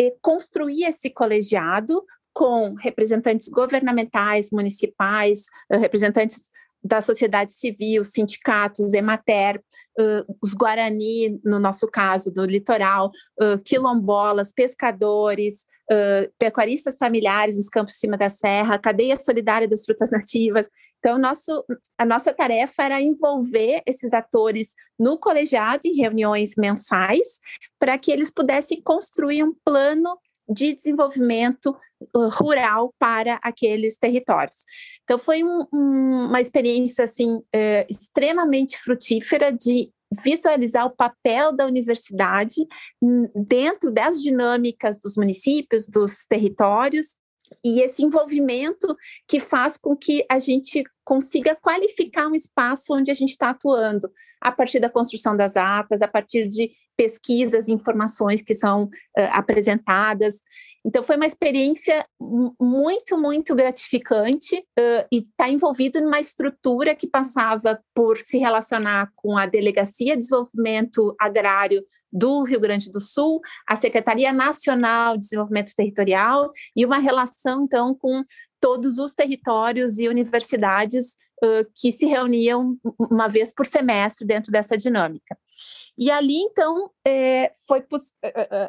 eh, construir esse colegiado com representantes governamentais, municipais, representantes da sociedade civil, sindicatos, Emater, uh, os Guarani, no nosso caso, do litoral, uh, quilombolas, pescadores, uh, pecuaristas familiares dos campos cima da serra, cadeia solidária das frutas nativas. Então, nosso, a nossa tarefa era envolver esses atores no colegiado em reuniões mensais, para que eles pudessem construir um plano de desenvolvimento uh, rural para aqueles territórios. Então foi um, um, uma experiência assim uh, extremamente frutífera de visualizar o papel da universidade dentro das dinâmicas dos municípios, dos territórios e esse envolvimento que faz com que a gente consiga qualificar um espaço onde a gente está atuando, a partir da construção das atas, a partir de pesquisas, informações que são uh, apresentadas. Então, foi uma experiência muito, muito gratificante uh, e está envolvido numa estrutura que passava por se relacionar com a Delegacia de Desenvolvimento Agrário do Rio Grande do Sul, a Secretaria Nacional de Desenvolvimento Territorial e uma relação, então, com todos os territórios e universidades que se reuniam uma vez por semestre dentro dessa dinâmica. E ali, então, é, foi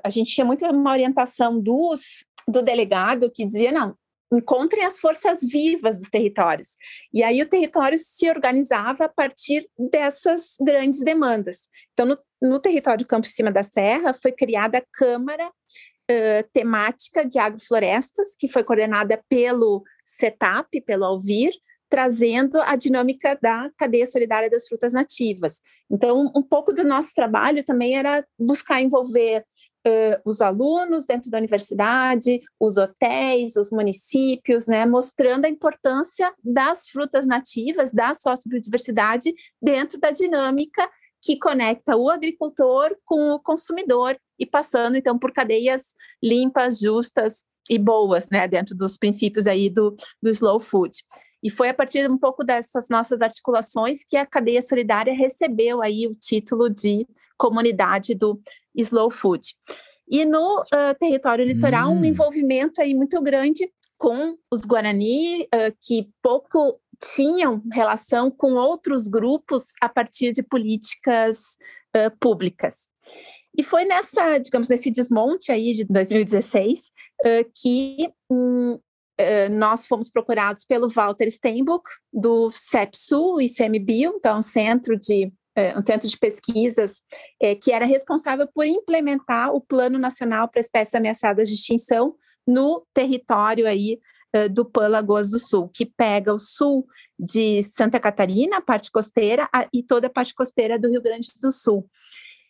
a gente tinha muito uma orientação dos, do delegado que dizia, não, encontrem as forças vivas dos territórios. E aí o território se organizava a partir dessas grandes demandas. Então, no, no território do Campo Cima da Serra, foi criada a Câmara uh, Temática de Agroflorestas, que foi coordenada pelo CETAP, pelo Alvir, trazendo a dinâmica da cadeia solidária das frutas nativas. Então, um pouco do nosso trabalho também era buscar envolver uh, os alunos dentro da universidade, os hotéis, os municípios, né, mostrando a importância das frutas nativas, da sociobiodiversidade dentro da dinâmica que conecta o agricultor com o consumidor e passando então por cadeias limpas, justas e boas, né, dentro dos princípios aí do, do slow food. E foi a partir um pouco dessas nossas articulações que a cadeia solidária recebeu aí o título de comunidade do slow food. E no uh, território litoral, hum. um envolvimento aí muito grande com os Guarani, uh, que pouco tinham relação com outros grupos a partir de políticas uh, públicas. E foi nessa, digamos, nesse desmonte aí de 2016 uh, que um, nós fomos procurados pelo Walter Steinbuch, do CEPSU e CMBio, então centro de um centro de pesquisas que era responsável por implementar o Plano Nacional para Espécies Ameaçadas de Extinção no território aí do PAN Lagoas do Sul, que pega o sul de Santa Catarina, a parte costeira, e toda a parte costeira do Rio Grande do Sul.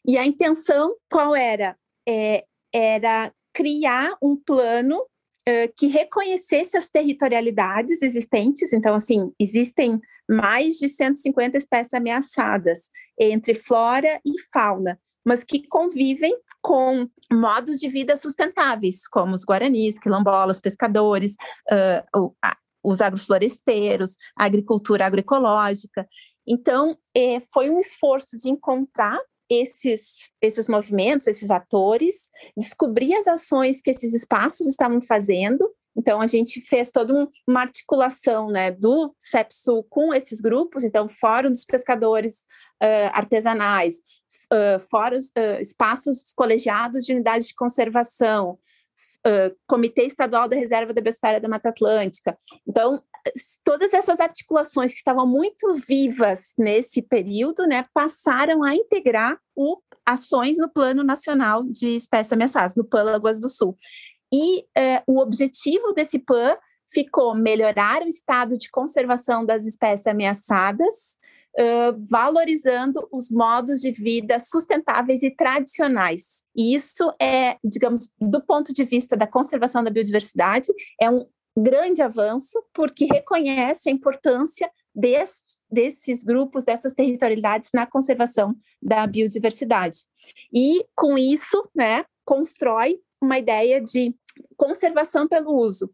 E a intenção qual era? É, era criar um plano que reconhecesse as territorialidades existentes. Então, assim, existem mais de 150 espécies ameaçadas entre flora e fauna mas que convivem com modos de vida sustentáveis, como os guaranis, quilombolas, pescadores, uh, os agrofloresteiros, a agricultura agroecológica. Então, é, foi um esforço de encontrar esses, esses movimentos, esses atores, descobrir as ações que esses espaços estavam fazendo. Então, a gente fez toda uma articulação né, do CEPSU com esses grupos, então, Fórum dos Pescadores uh, Artesanais, uh, fóruns, uh, espaços colegiados de unidades de conservação, uh, Comitê Estadual da Reserva da Biosfera da Mata Atlântica. Então, todas essas articulações que estavam muito vivas nesse período, né, passaram a integrar o, ações no Plano Nacional de Espécies Ameaçadas, no PAN Lagoas do Sul. E o objetivo desse PAN ficou melhorar o estado de conservação das espécies ameaçadas, uh, valorizando os modos de vida sustentáveis e tradicionais. E isso é, digamos, do ponto de vista da conservação da biodiversidade, é um grande avanço, porque reconhece a importância Des, desses grupos, dessas territorialidades na conservação da biodiversidade. E, com isso, né, constrói uma ideia de conservação pelo uso.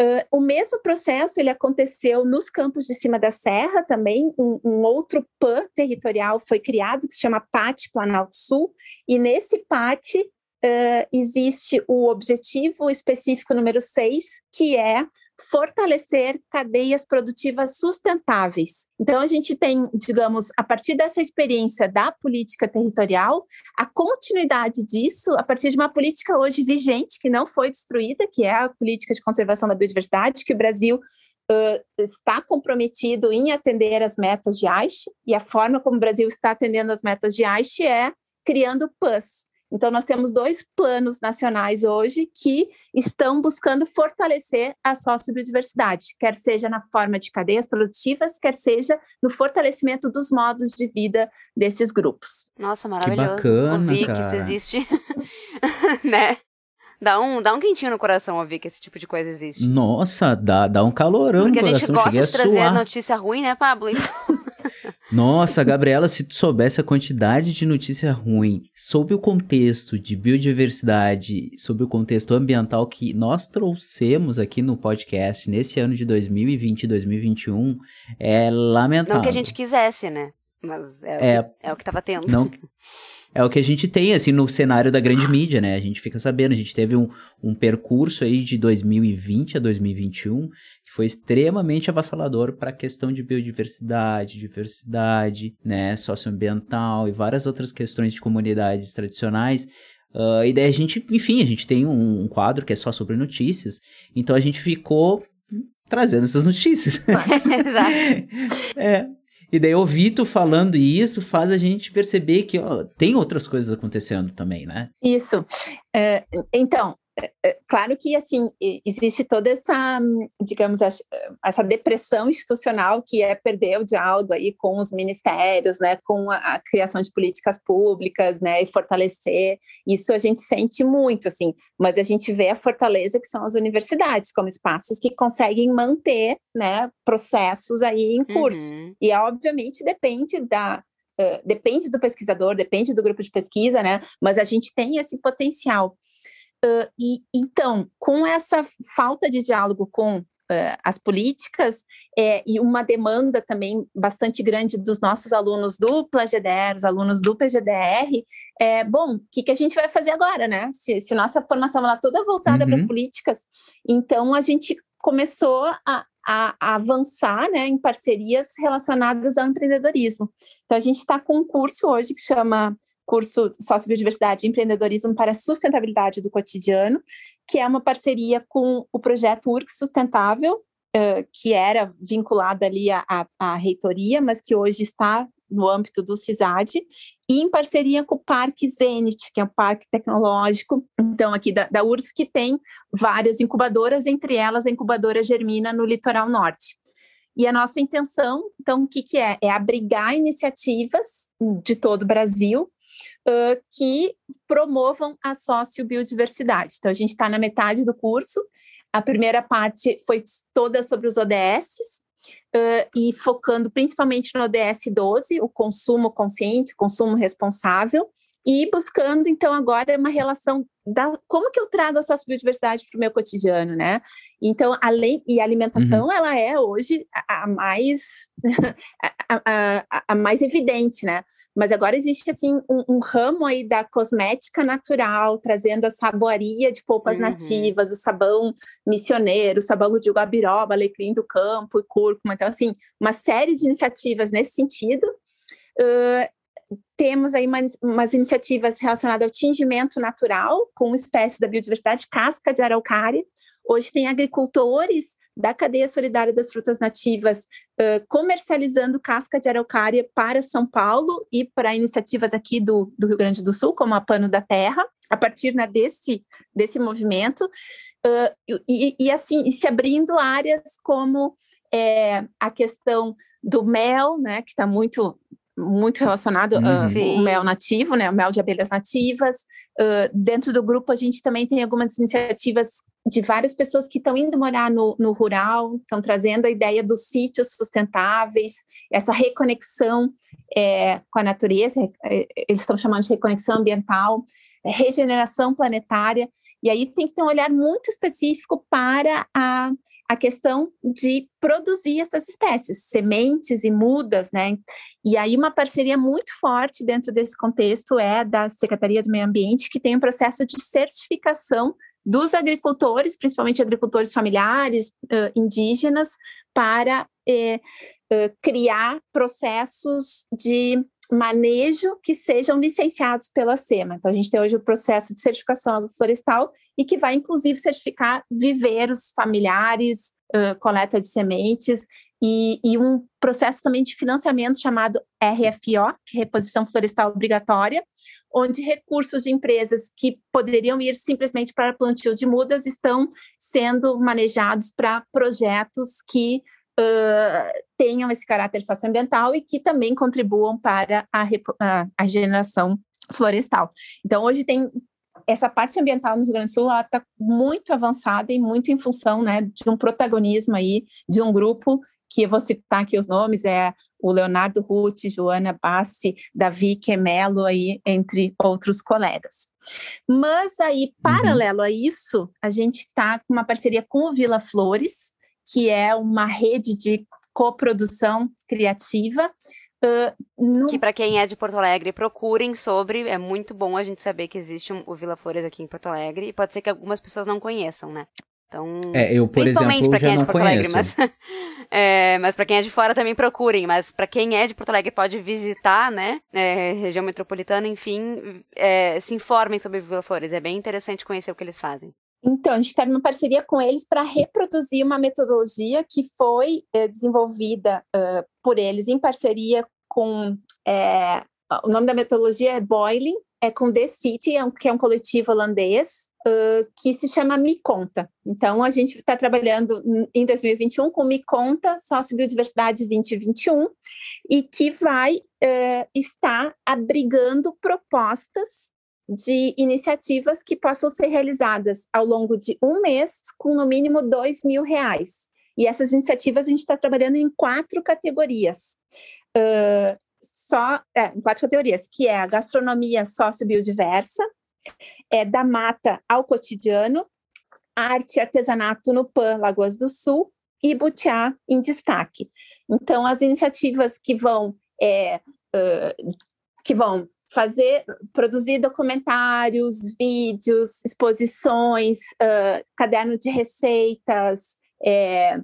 Uh, o mesmo processo ele aconteceu nos campos de cima da serra também, um, um outro PAN territorial foi criado que se chama PAT Planalto Sul, e nesse PAT uh, existe o objetivo específico número 6, que é fortalecer cadeias produtivas sustentáveis. Então, a gente tem, digamos, a partir dessa experiência da política territorial, a continuidade disso a partir de uma política hoje vigente, que não foi destruída, que é a política de conservação da biodiversidade, que o Brasil Uh, está comprometido em atender as metas de Aichi, e a forma como o Brasil está atendendo as metas de Aichi é criando PAS, então, nós temos dois planos nacionais hoje que estão buscando fortalecer a sociobiodiversidade, quer seja na forma de cadeias produtivas, quer seja no fortalecimento dos modos de vida desses grupos. Nossa, maravilhoso. Que bacana, ouvir cara. que isso existe, né? Dá um, dá um quentinho no coração ouvir que esse tipo de coisa existe. Nossa, dá, dá um calorão Porque no a gente coração. gosta de trazer suar. notícia ruim, né, Pablo? Então, Nossa, Gabriela, se tu soubesse a quantidade de notícia ruim sob o contexto de biodiversidade, sob o contexto ambiental que nós trouxemos aqui no podcast nesse ano de 2020 e 2021, é lamentável. não que a gente quisesse, né? Mas é, É. o, que, é o que tava tendo. Não- É o que a gente tem, assim, no cenário da grande mídia, né? A gente fica sabendo, a gente teve um, um percurso aí de 2020 a 2021 que foi extremamente avassalador para a questão de biodiversidade, diversidade, né, socioambiental e várias outras questões de comunidades tradicionais. Ah, e daí a gente, enfim, a gente tem um, um quadro que é só sobre notícias, então a gente ficou trazendo essas notícias. Exato. É. E daí ouvir tu falando isso faz a gente perceber que ó, tem outras coisas acontecendo também, né? Isso. É, então, claro que assim existe toda essa, digamos, essa depressão institucional que é perder o diálogo aí com os ministérios, né, com a, a, criação de políticas públicas, né, e fortalecer. Isso a gente sente muito, assim. Mas a gente vê a fortaleza que são as universidades como espaços que conseguem manter, né, processos aí em curso. Uhum. E obviamente depende da Uh, depende do pesquisador, depende do grupo de pesquisa, né? Mas a gente tem esse potencial. Uh, e então, com essa falta de diálogo com uh, as políticas é, e uma demanda também bastante grande dos nossos alunos do PlaGDR, os alunos do PGDR, é, bom, o que, que a gente vai fazer agora, né? Se, se nossa formação lá toda voltada uhum. para as políticas, então a gente começou a, a, a, avançar né, em parcerias relacionadas ao empreendedorismo. Então, a gente está com um curso hoje que chama curso Sociobiodiversidade e Empreendedorismo para a Sustentabilidade do Cotidiano, que é uma parceria com o projeto URC Sustentável, uh, que era vinculado ali à, à, à reitoria, mas que hoje está no âmbito do CISAD, e em parceria com o Parque Zenit, que é um parque tecnológico, então aqui da, da URSS, que tem várias incubadoras, entre elas a incubadora Germina no litoral norte. E a nossa intenção, então, o que, que é? É abrigar iniciativas de todo o Brasil uh, que promovam a sociobiodiversidade. Então, a gente está na metade do curso. A primeira parte foi toda sobre os ODSs, Uh, e focando principalmente no ODS 12, o consumo consciente, consumo responsável, e buscando então agora uma relação da como que eu trago a sociobiodiversidade para o meu cotidiano, né? Então, além e a alimentação, uhum. ela é hoje a, a mais a, a, a, mais evidente, né? Mas agora existe assim um, um, ramo aí da cosmética natural, trazendo a saboaria de polpas uhum. nativas, o sabão missioneiro, o sabão de guabiroba, alecrim do campo e cúrcuma. Então, assim, uma série de iniciativas nesse sentido. Uh, temos aí umas, umas, iniciativas relacionadas ao tingimento natural com espécies da biodiversidade, casca de araucária. Hoje tem agricultores da cadeia solidária das frutas nativas uh, comercializando casca de araucária para São Paulo e para iniciativas aqui do, do Rio Grande do Sul, como a Pano da Terra, a partir né, desse, desse movimento, uh, e, e, assim, se abrindo áreas como é, a questão do mel, né, que está muito muito relacionado uhum. uh, mel nativo, né, o mel de abelhas nativas. Uh, dentro do grupo a gente também tem algumas iniciativas de várias pessoas que estão indo morar no, no rural, estão trazendo a ideia dos sítios sustentáveis, essa reconexão é, com a natureza, é, eles estão chamando de reconexão ambiental, é, regeneração planetária, e aí tem que ter um olhar muito específico para a, a questão de produzir essas espécies, sementes e mudas, né? E aí uma parceria muito forte dentro desse contexto é da Secretaria do Meio Ambiente, que tem um processo de certificação dos agricultores, principalmente agricultores familiares, uh, indígenas, para uh, criar processos de manejo que sejam licenciados pela SEMA. Então, a gente tem hoje o processo de certificação agroflorestal e que vai, inclusive, certificar viveiros familiares, uh, coleta de sementes e, e, um processo também de financiamento chamado RFO, que é Reposição Florestal Obrigatória, onde recursos de empresas que poderiam ir simplesmente para plantio de mudas estão sendo manejados para projetos que uh, tenham esse caráter socioambiental e que também contribuam para a, a, a regeneração florestal. Então, hoje tem essa parte ambiental no Rio Grande do Sul está muito avançada e muito em função né, de um protagonismo aí de um grupo que eu vou citar aqui os nomes, é o Leonardo Ruth, Joana Bassi, Davi Quemelo, aí, entre outros colegas. Mas aí, uhum. paralelo a isso, a gente está com uma parceria com o Vila Flores, que é uma rede de coprodução criativa. Uh, no... Que para quem é de Porto Alegre, procurem sobre. É muito bom a gente saber que existe um, o Vila Flores aqui em Porto Alegre. E pode ser que algumas pessoas não conheçam, né? Então, é, eu, por principalmente exemplo, para quem é de Porto conheço. Alegre, mas, é, mas para quem é de fora também procurem. Mas para quem é de Porto Alegre pode visitar, né? É, região metropolitana, enfim, é, se informem sobre Vila Flores. É bem interessante conhecer o que eles fazem. Então, a gente está numa parceria com eles para reproduzir uma metodologia que foi é, desenvolvida uh, por eles em parceria com. É, o nome da metodologia é Boiling, é com The City, é que é um coletivo holandês, uh, que se chama Me Conta. Então, a gente está trabalhando em 2021 com Me Conta, Sócio Biodiversidade 2021, e que vai uh, estar abrigando propostas de iniciativas que possam ser realizadas ao longo de um mês, com no mínimo dois mil reais. E essas iniciativas a gente está trabalhando em quatro categorias. Uh, só é, quatro categorias, que é a gastronomia sociobiodiversa, é da mata ao cotidiano, arte e artesanato no PAN Lagoas do Sul e Butiá em destaque. Então, as iniciativas que vão é, uh, que vão fazer, produzir documentários, vídeos, exposições, uh, caderno de receitas, é,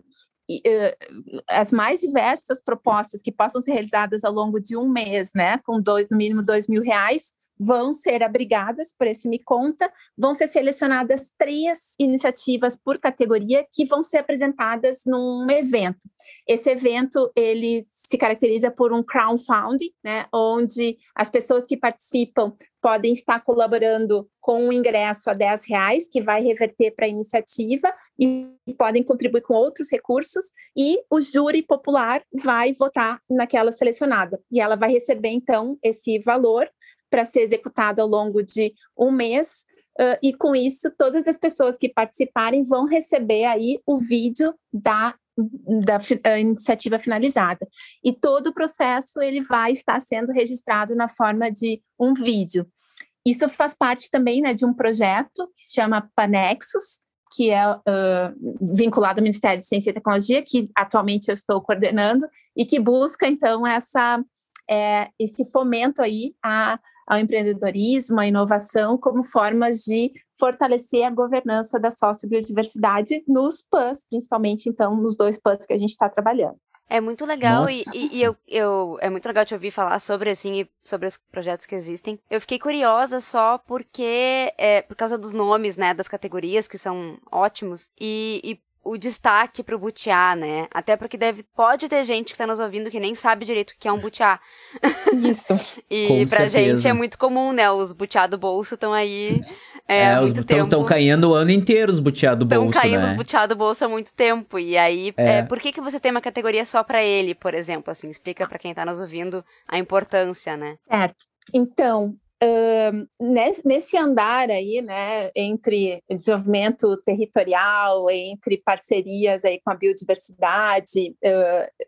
as mais diversas propostas que possam ser realizadas ao longo de um mês, né, com dois, no mínimo dois mil reais, vão ser abrigadas por esse Me Conta, vão ser selecionadas três iniciativas por categoria que vão ser apresentadas num evento. Esse evento, ele se caracteriza por um crowdfunding, né, onde as pessoas que participam podem estar colaborando com um ingresso a 10 reais, que vai reverter para a iniciativa, e podem contribuir com outros recursos, e o júri popular vai votar naquela selecionada. E ela vai receber, então, esse valor para ser executado ao longo de um mês. Uh, e com isso, todas as pessoas que participarem vão receber aí o vídeo da, da iniciativa finalizada. E todo o processo ele vai estar sendo registrado na forma de um vídeo. Isso faz parte também né, de um projeto que se chama Panexus, que é uh, vinculado ao Ministério de Ciência e Tecnologia, que atualmente eu estou coordenando, e que busca, então, essa, é, esse fomento aí a ao empreendedorismo, à inovação, como formas de fortalecer a governança da sociobiodiversidade nos PANs, principalmente, então, nos dois PANs que a gente está trabalhando. É muito legal e, e, e, eu, eu é muito legal te ouvir falar sobre assim sobre os projetos que existem. Eu fiquei curiosa só porque é, por causa dos nomes, né, das categorias que são ótimos e, e o destaque pro butiá, né? Até porque deve, pode ter gente que tá nos ouvindo que nem sabe direito o que é um butiá. Isso. e Com pra certeza. gente é muito comum, né? Os butiá do bolso estão aí. É, é os estão caindo o ano inteiro os butiá do bolso, Estão caindo né? os butiá do bolso há muito tempo. E aí, é. É, por que, que você tem uma categoria só para ele, por exemplo? Assim, explica para quem tá nos ouvindo a importância, né? Certo. Então, Nesse andar aí, né, entre desenvolvimento territorial, entre parcerias aí com a biodiversidade, uh,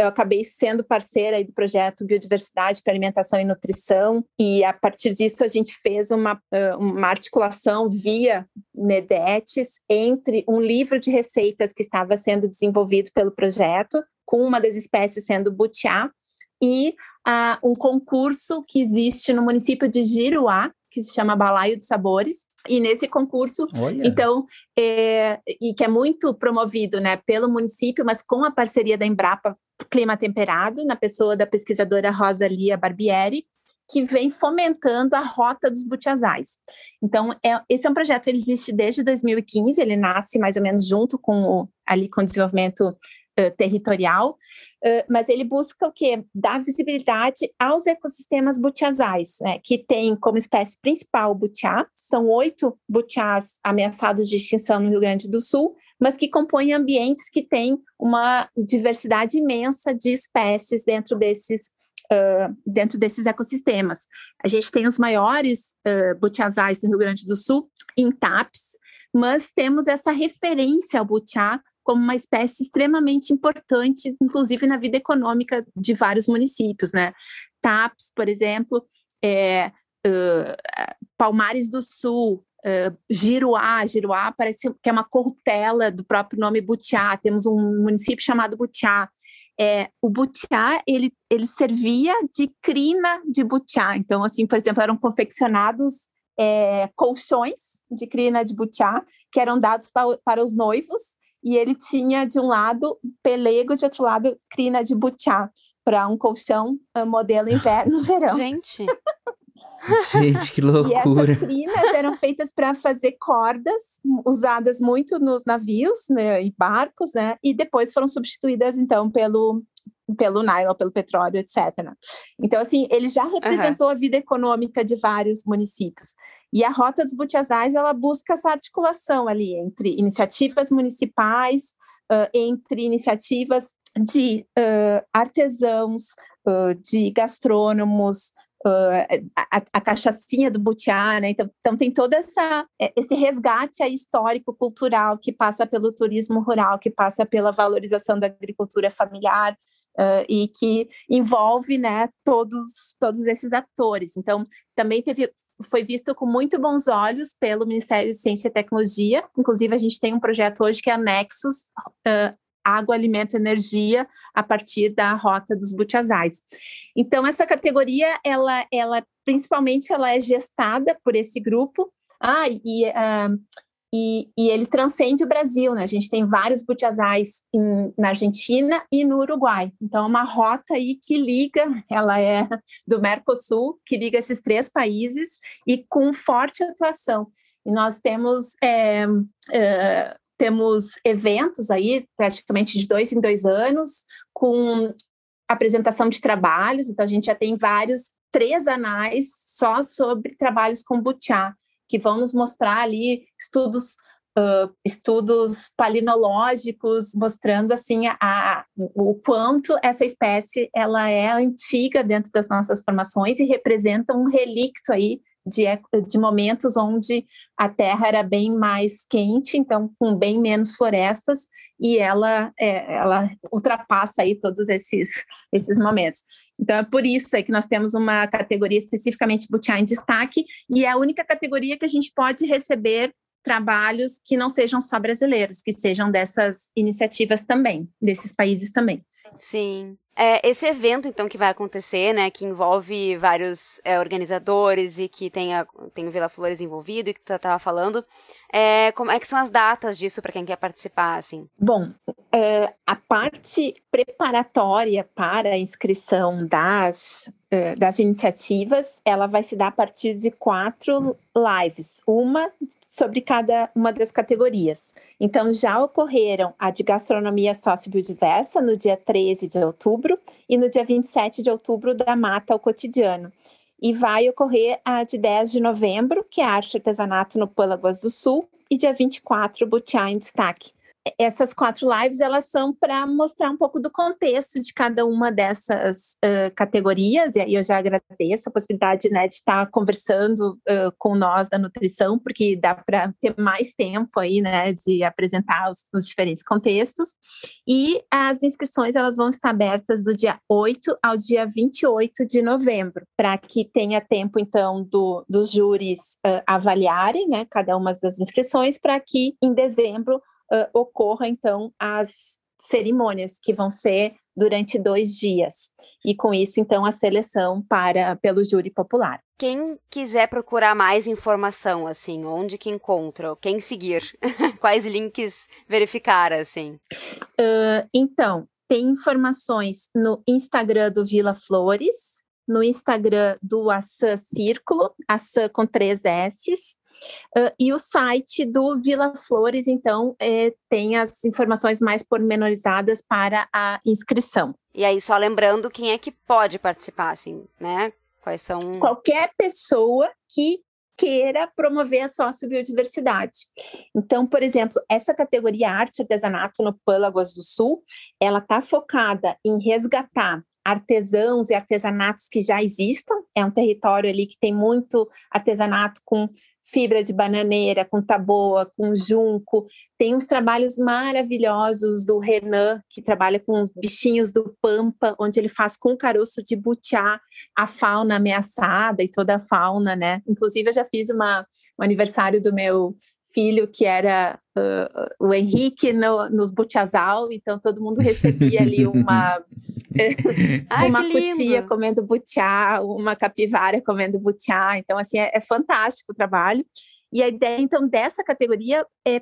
eu acabei sendo parceira do projeto Biodiversidade para Alimentação e Nutrição, e a partir disso a gente fez uma, uma articulação via NEDETES entre um livro de receitas que estava sendo desenvolvido pelo projeto, com uma das espécies sendo butiá, e um concurso que existe no município de Giruá, que se chama Balaio de Sabores. E nesse concurso, Olha. então, é, e que é muito promovido né, pelo município, mas com a parceria da Embrapa Clima Temperado, na pessoa da pesquisadora Rosa Lia Barbieri, que vem fomentando a rota dos butiazais. Então, é, esse é um projeto, ele existe desde 2015, ele nasce mais ou menos junto com o, ali com o desenvolvimento uh, territorial, uh, mas ele busca o quê? Dar visibilidade aos ecossistemas butiazais, né, que tem como espécie principal o butiá, são oito butiás ameaçados de extinção no Rio Grande do Sul, mas que compõem ambientes que têm uma diversidade imensa de espécies dentro desses Uh, dentro desses ecossistemas. A gente tem os maiores uh, butiazais do Rio Grande do Sul, em TAPS, mas temos essa referência ao butiá como uma espécie extremamente importante, inclusive na vida econômica de vários municípios, né? TAPS, por exemplo, é, uh, Palmares do Sul, uh, Giruá, Giruá parece que é uma corruptela do próprio nome Butiá, temos um município chamado Butiá, é, o butiá, ele, ele servia de crina de butiá. Então, assim, por exemplo, eram confeccionados é, colchões de crina de butiá, que eram dados pa, para os noivos, e ele tinha de um lado pelego, de outro lado crina de butiá, para um colchão modelo inverno-verão. Gente! Gente, que loucura! E essas crinas eram feitas para fazer cordas, usadas muito nos navios né, e barcos, né? E depois foram substituídas, então, pelo, pelo nylon, pelo petróleo, etc. Então, assim, ele já representou uhum. a vida econômica de vários municípios. E a Rota dos Butiazais, ela busca essa articulação ali entre iniciativas municipais, uh, entre iniciativas de uh, artesãos, uh, de gastrônomos, Uh, a, a, cachaçinha do butiá, né? Então, então tem todo essa, é, esse resgate histórico, cultural, que passa pelo turismo rural, que passa pela valorização da agricultura familiar uh, e que envolve, né, todos, todos esses atores. Então, também teve, foi visto com muito bons olhos pelo Ministério de Ciência e Tecnologia. Inclusive, a gente tem um projeto hoje que é a Nexus, uh, água, alimento, energia a partir da rota dos butiazais. Então essa categoria ela, ela principalmente ela é gestada por esse grupo. Ah, e, uh, e, e, ele transcende o Brasil, né? A gente tem vários butiazais em, na Argentina e no Uruguai. Então, é uma rota aí que liga, ela é do Mercosul, que liga esses três países e com forte atuação. E nós temos é, temos eventos aí, praticamente de dois em dois anos, com apresentação de trabalhos. Então, a gente já tem vários, três anais só sobre trabalhos com butiá, que vão nos mostrar ali estudos Uh, estudos palinológicos mostrando assim a, a, o quanto essa espécie ela é antiga dentro das nossas formações e representa um relicto aí de, de momentos onde a Terra era bem mais quente, então com bem menos florestas, e ela, é, ela ultrapassa aí todos esses, esses momentos. Então é por isso que nós temos uma categoria especificamente Butiá em destaque, e é a única categoria que a gente pode receber trabalhos que não sejam só brasileiros, que sejam dessas iniciativas também, desses países também. Sim. É, esse evento, então, que vai acontecer, né, que envolve vários é, organizadores e que tem, a, tem o Vila Flores envolvido e que tu estava falando, é, como é que são as datas disso para quem quer participar, assim? Bom, é, a parte preparatória para a inscrição das das iniciativas, ela vai se dar a partir de quatro lives, uma sobre cada uma das categorias. Então, já ocorreram a de gastronomia sociobiodiversa no dia 13 de outubro e no dia 27 de outubro da Mata ao Cotidiano. E vai ocorrer a de 10 de novembro, que é arte artesanato no Pâlagoas do Sul, e dia 24, Butiá em Destaque essas quatro lives elas são para mostrar um pouco do contexto de cada uma dessas uh, categorias e aí eu já agradeço a possibilidade né, de estar conversando uh, com nós da nutrição porque dá para ter mais tempo aí né de apresentar os, os, diferentes contextos. E as inscrições elas vão estar abertas do dia 8 ao dia 28 de novembro para que tenha tempo então do, dos júris uh, avaliarem né cada uma das inscrições para que em dezembro uh, ocorra então as cerimônias que vão ser durante dois dias e com isso então a seleção para pelo júri popular. Quem quiser procurar mais informação assim, onde que encontra? Quem seguir? Quais links verificar assim? Uh, então tem informações no Instagram do Vila Flores, no Instagram do Assam Círculo, Assam com três S's, Uh, e o site do Vila Flores, então, é, tem as informações mais pormenorizadas para a inscrição. E aí, só lembrando quem é que pode participar, assim, né? Quais são. Qualquer pessoa que queira promover a sociobiodiversidade. Então, por exemplo, essa categoria arte artesanato no Pâlagoas do Sul, ela está focada em resgatar artesãos e artesanatos que já existam. É um território ali que tem muito artesanato com fibra de bananeira, com taboa, com junco. Tem uns trabalhos maravilhosos do Renan, que trabalha com bichinhos do Pampa, onde ele faz com caroço de butiá a fauna ameaçada e toda a fauna, né? Inclusive, eu já fiz uma, um aniversário do meu filho que era uh, o Henrique no, nos Butiazal, então todo mundo recebia ali uma Ai, uma cutia comendo butiá, uma capivara comendo butiá, então assim é, é, fantástico o trabalho. E a ideia então dessa categoria é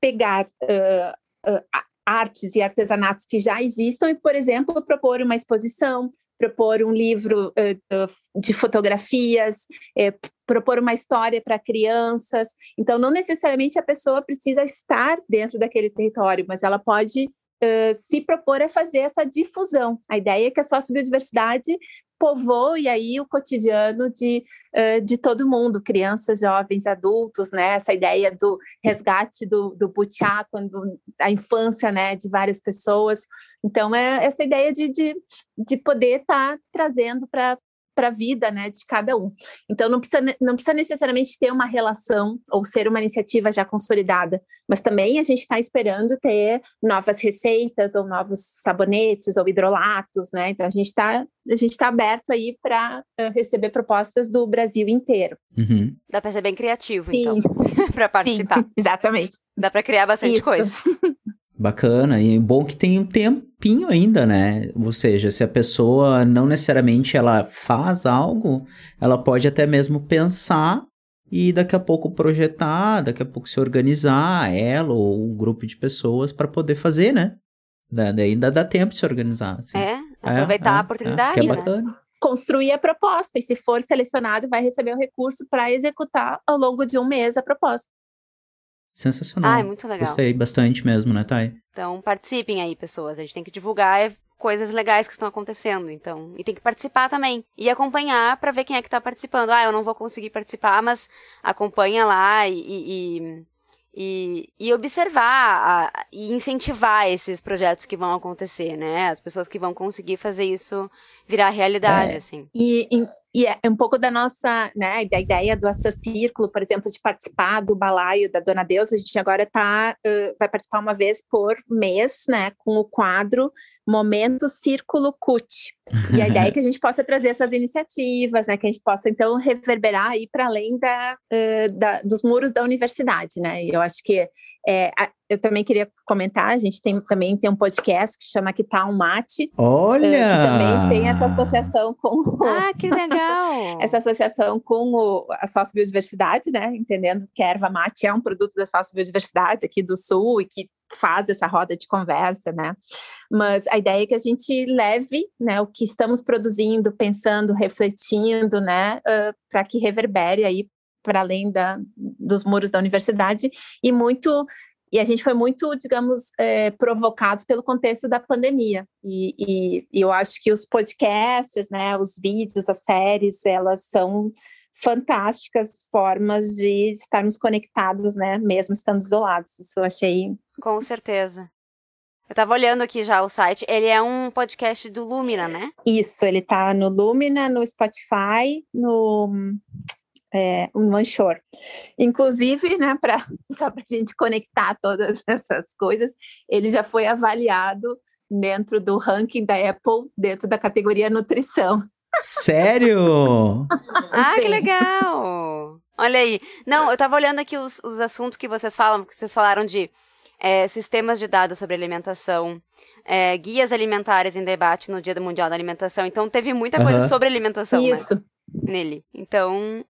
pegar uh, uh, artes e artesanatos que já existam e, por exemplo, propor uma exposição, propor um livro uh, de fotografias, é, propor uma história para crianças. Então, não necessariamente a pessoa precisa estar dentro daquele território, mas ela pode uh, se propor a fazer essa difusão. A ideia é que a sociobiodiversidade povoe aí o cotidiano de, uh, de todo mundo, crianças, jovens, adultos, né? Essa ideia do resgate do, do butiá, quando a infância, né, de várias pessoas. Então, é essa ideia de, de, de poder estar tá trazendo para para a vida né, de cada um. Então, não precisa, não precisa necessariamente ter uma relação ou ser uma iniciativa já consolidada, mas também a gente está esperando ter novas receitas ou novos sabonetes ou hidrolatos, né? Então, a gente está a gente está aberto aí para uh, receber propostas do Brasil inteiro. Uhum. Dá para ser bem criativo, então, para participar. Sim, exatamente. Dá para criar bastante Isso. coisa. Bacana, e bom que tem um tempinho ainda, né? Ou seja, se a pessoa não necessariamente ela faz algo, ela pode até mesmo pensar e daqui a pouco projetar, daqui a pouco se organizar, ela ou um grupo de pessoas para poder fazer, né? Da- Daí ainda dá tempo de se organizar. assim. É, aproveitar É, a é, oportunidade, É, que é né? bacana. Construir a proposta, e se for selecionado, vai receber o recurso para executar ao longo de um mês a proposta. Sensacional. Ah, é muito legal. Gostei bastante mesmo, né, Thay? Então, participem aí, pessoas. A gente tem que divulgar é, coisas legais que estão acontecendo, então. E tem que participar também. E acompanhar pra ver quem é que tá participando. Ah, eu não vou conseguir participar, mas acompanha lá e. e, e, e observar a- e incentivar esses projetos que vão acontecer, né? As pessoas que vão conseguir fazer isso virar realidade, É. assim. E, e- e é um pouco da nossa, né, da ideia do Assa Círculo, por exemplo, de participar do balaio da Dona Deus, a gente agora tá, ãh, vai participar uma vez por mês, né, com o quadro Momento Círculo CUT. E a ideia é que a gente possa trazer essas iniciativas, né, que a gente possa, então, reverberar aí para além da, ãh, da- dos muros da universidade, né, e eu acho que é, eu também queria comentar, a gente tem, também tem um podcast que chama Que Tá um Mate, Olha! ãh, que também tem essa associação com o, Ah, que legal! essa associação com o, a sócio-biodiversidade, né? Entendendo que a erva mate é um produto da sócio-biodiversidade aqui do Sul e que faz essa roda de conversa, né? Mas a ideia é que a gente leve né, o que estamos produzindo, pensando, refletindo, né? para que reverbere aí para além da, dos muros da universidade e muito e a gente foi muito, digamos, eh, provocados pelo contexto da pandemia. E, e- e eu acho que os podcasts, né, os vídeos, as séries, elas são fantásticas formas de estarmos conectados, né, mesmo estando isolados. Isso eu achei. Com certeza. Eu tava olhando aqui já o site. Ele é um podcast do Lumina, né? Isso, ele tá no Lumina, no Spotify, no é, no Anchor. Inclusive, né, pra, só para a gente conectar todas essas coisas, ele já foi avaliado dentro do ranking da Apple, dentro da categoria nutrição. Sério? Ah, que legal! Olha aí. Não, eu tava olhando aqui os, os assuntos que vocês falam, que vocês falaram de é, sistemas de dados sobre alimentação, é, guias alimentares em debate no Dia do Mundial da Alimentação. Então teve muita coisa sobre alimentação né, Isso. nele. Então,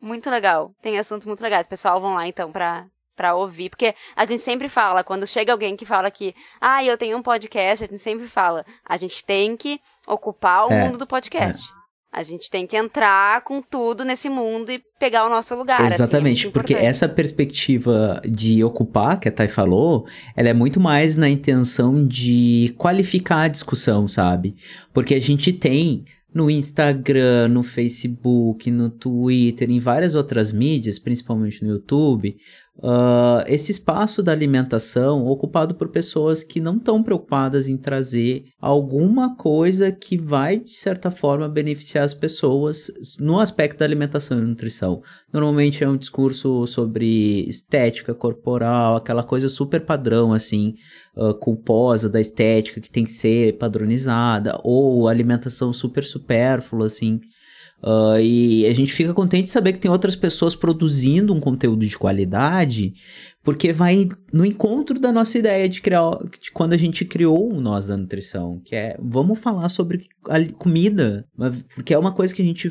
muito legal. Tem assuntos muito legais. Pessoal, vão lá então pra, pra ouvir. Porque a gente sempre fala, quando chega alguém que fala que, ah, eu tenho um podcast, a gente sempre fala, a gente tem que ocupar o É, mundo do podcast. A gente tem que entrar com tudo nesse mundo e pegar o nosso lugar. assim, é Exatamente, porque essa perspectiva de ocupar, que a Thay falou, ela é muito mais na intenção de qualificar a discussão, sabe? Porque a gente tem no Instagram, no Facebook, no Twitter, em várias outras mídias, principalmente no YouTube, ah, esse espaço da alimentação ocupado por pessoas que não estão preocupadas em trazer alguma coisa que vai, de certa forma, beneficiar as pessoas no aspecto da alimentação e nutrição. Normalmente é um discurso sobre estética corporal, aquela coisa super padrão, assim, ah, culposa da estética que tem que ser padronizada, ou alimentação super supérflua, assim. Ah, e a gente fica contente de saber que tem outras pessoas produzindo um conteúdo de qualidade, porque vai no encontro da nossa ideia de criar, de quando a gente criou o Nós da Nutrição, que é vamos falar sobre a comida, porque é uma coisa que a gente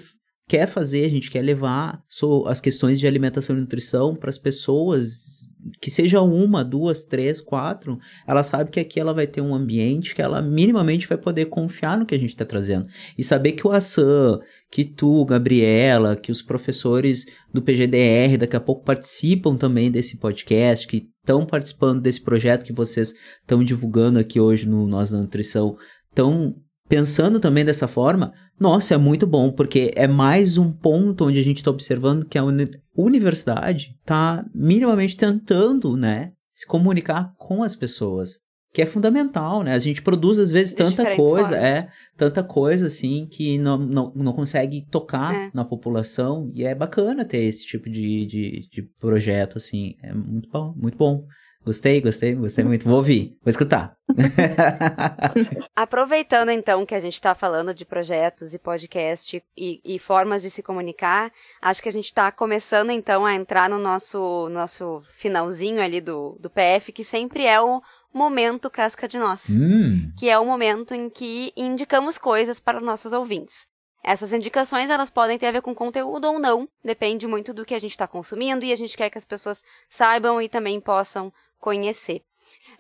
quer fazer, a gente quer levar as questões de alimentação e nutrição para as pessoas, que seja uma, duas, três, quatro, ela sabe que aqui ela vai ter um ambiente que ela minimamente vai poder confiar no que a gente está trazendo. E saber que o Assan, que tu, Gabriela, que os professores do PGDR daqui a pouco participam também desse podcast, que estão participando desse projeto que vocês estão divulgando aqui hoje no Nós da Nutrição, estão pensando também dessa forma, nossa, é muito bom, porque é mais um ponto onde a gente está observando que a uni universidade está minimamente tentando, né, se comunicar com as pessoas que é fundamental, né? A gente produz às vezes tanta coisa, formas. é, tanta coisa assim que não, não, não consegue tocar é. na população e é bacana ter esse tipo de, de, de projeto, assim, é muito bom, muito bom. Gostei, gostei, gostei muito. Vou ouvir, vou escutar. Aproveitando então que a gente está falando de projetos e podcast e, e, formas de se comunicar, acho que a gente está começando então a entrar no nosso, nosso finalzinho ali do, do PF, que sempre é o momento casca de nós, hum. que é o momento em que indicamos coisas para os nossos ouvintes. Essas indicações elas podem ter a ver com conteúdo ou não, depende muito do que a gente está consumindo e a gente quer que as pessoas saibam e também possam conhecer.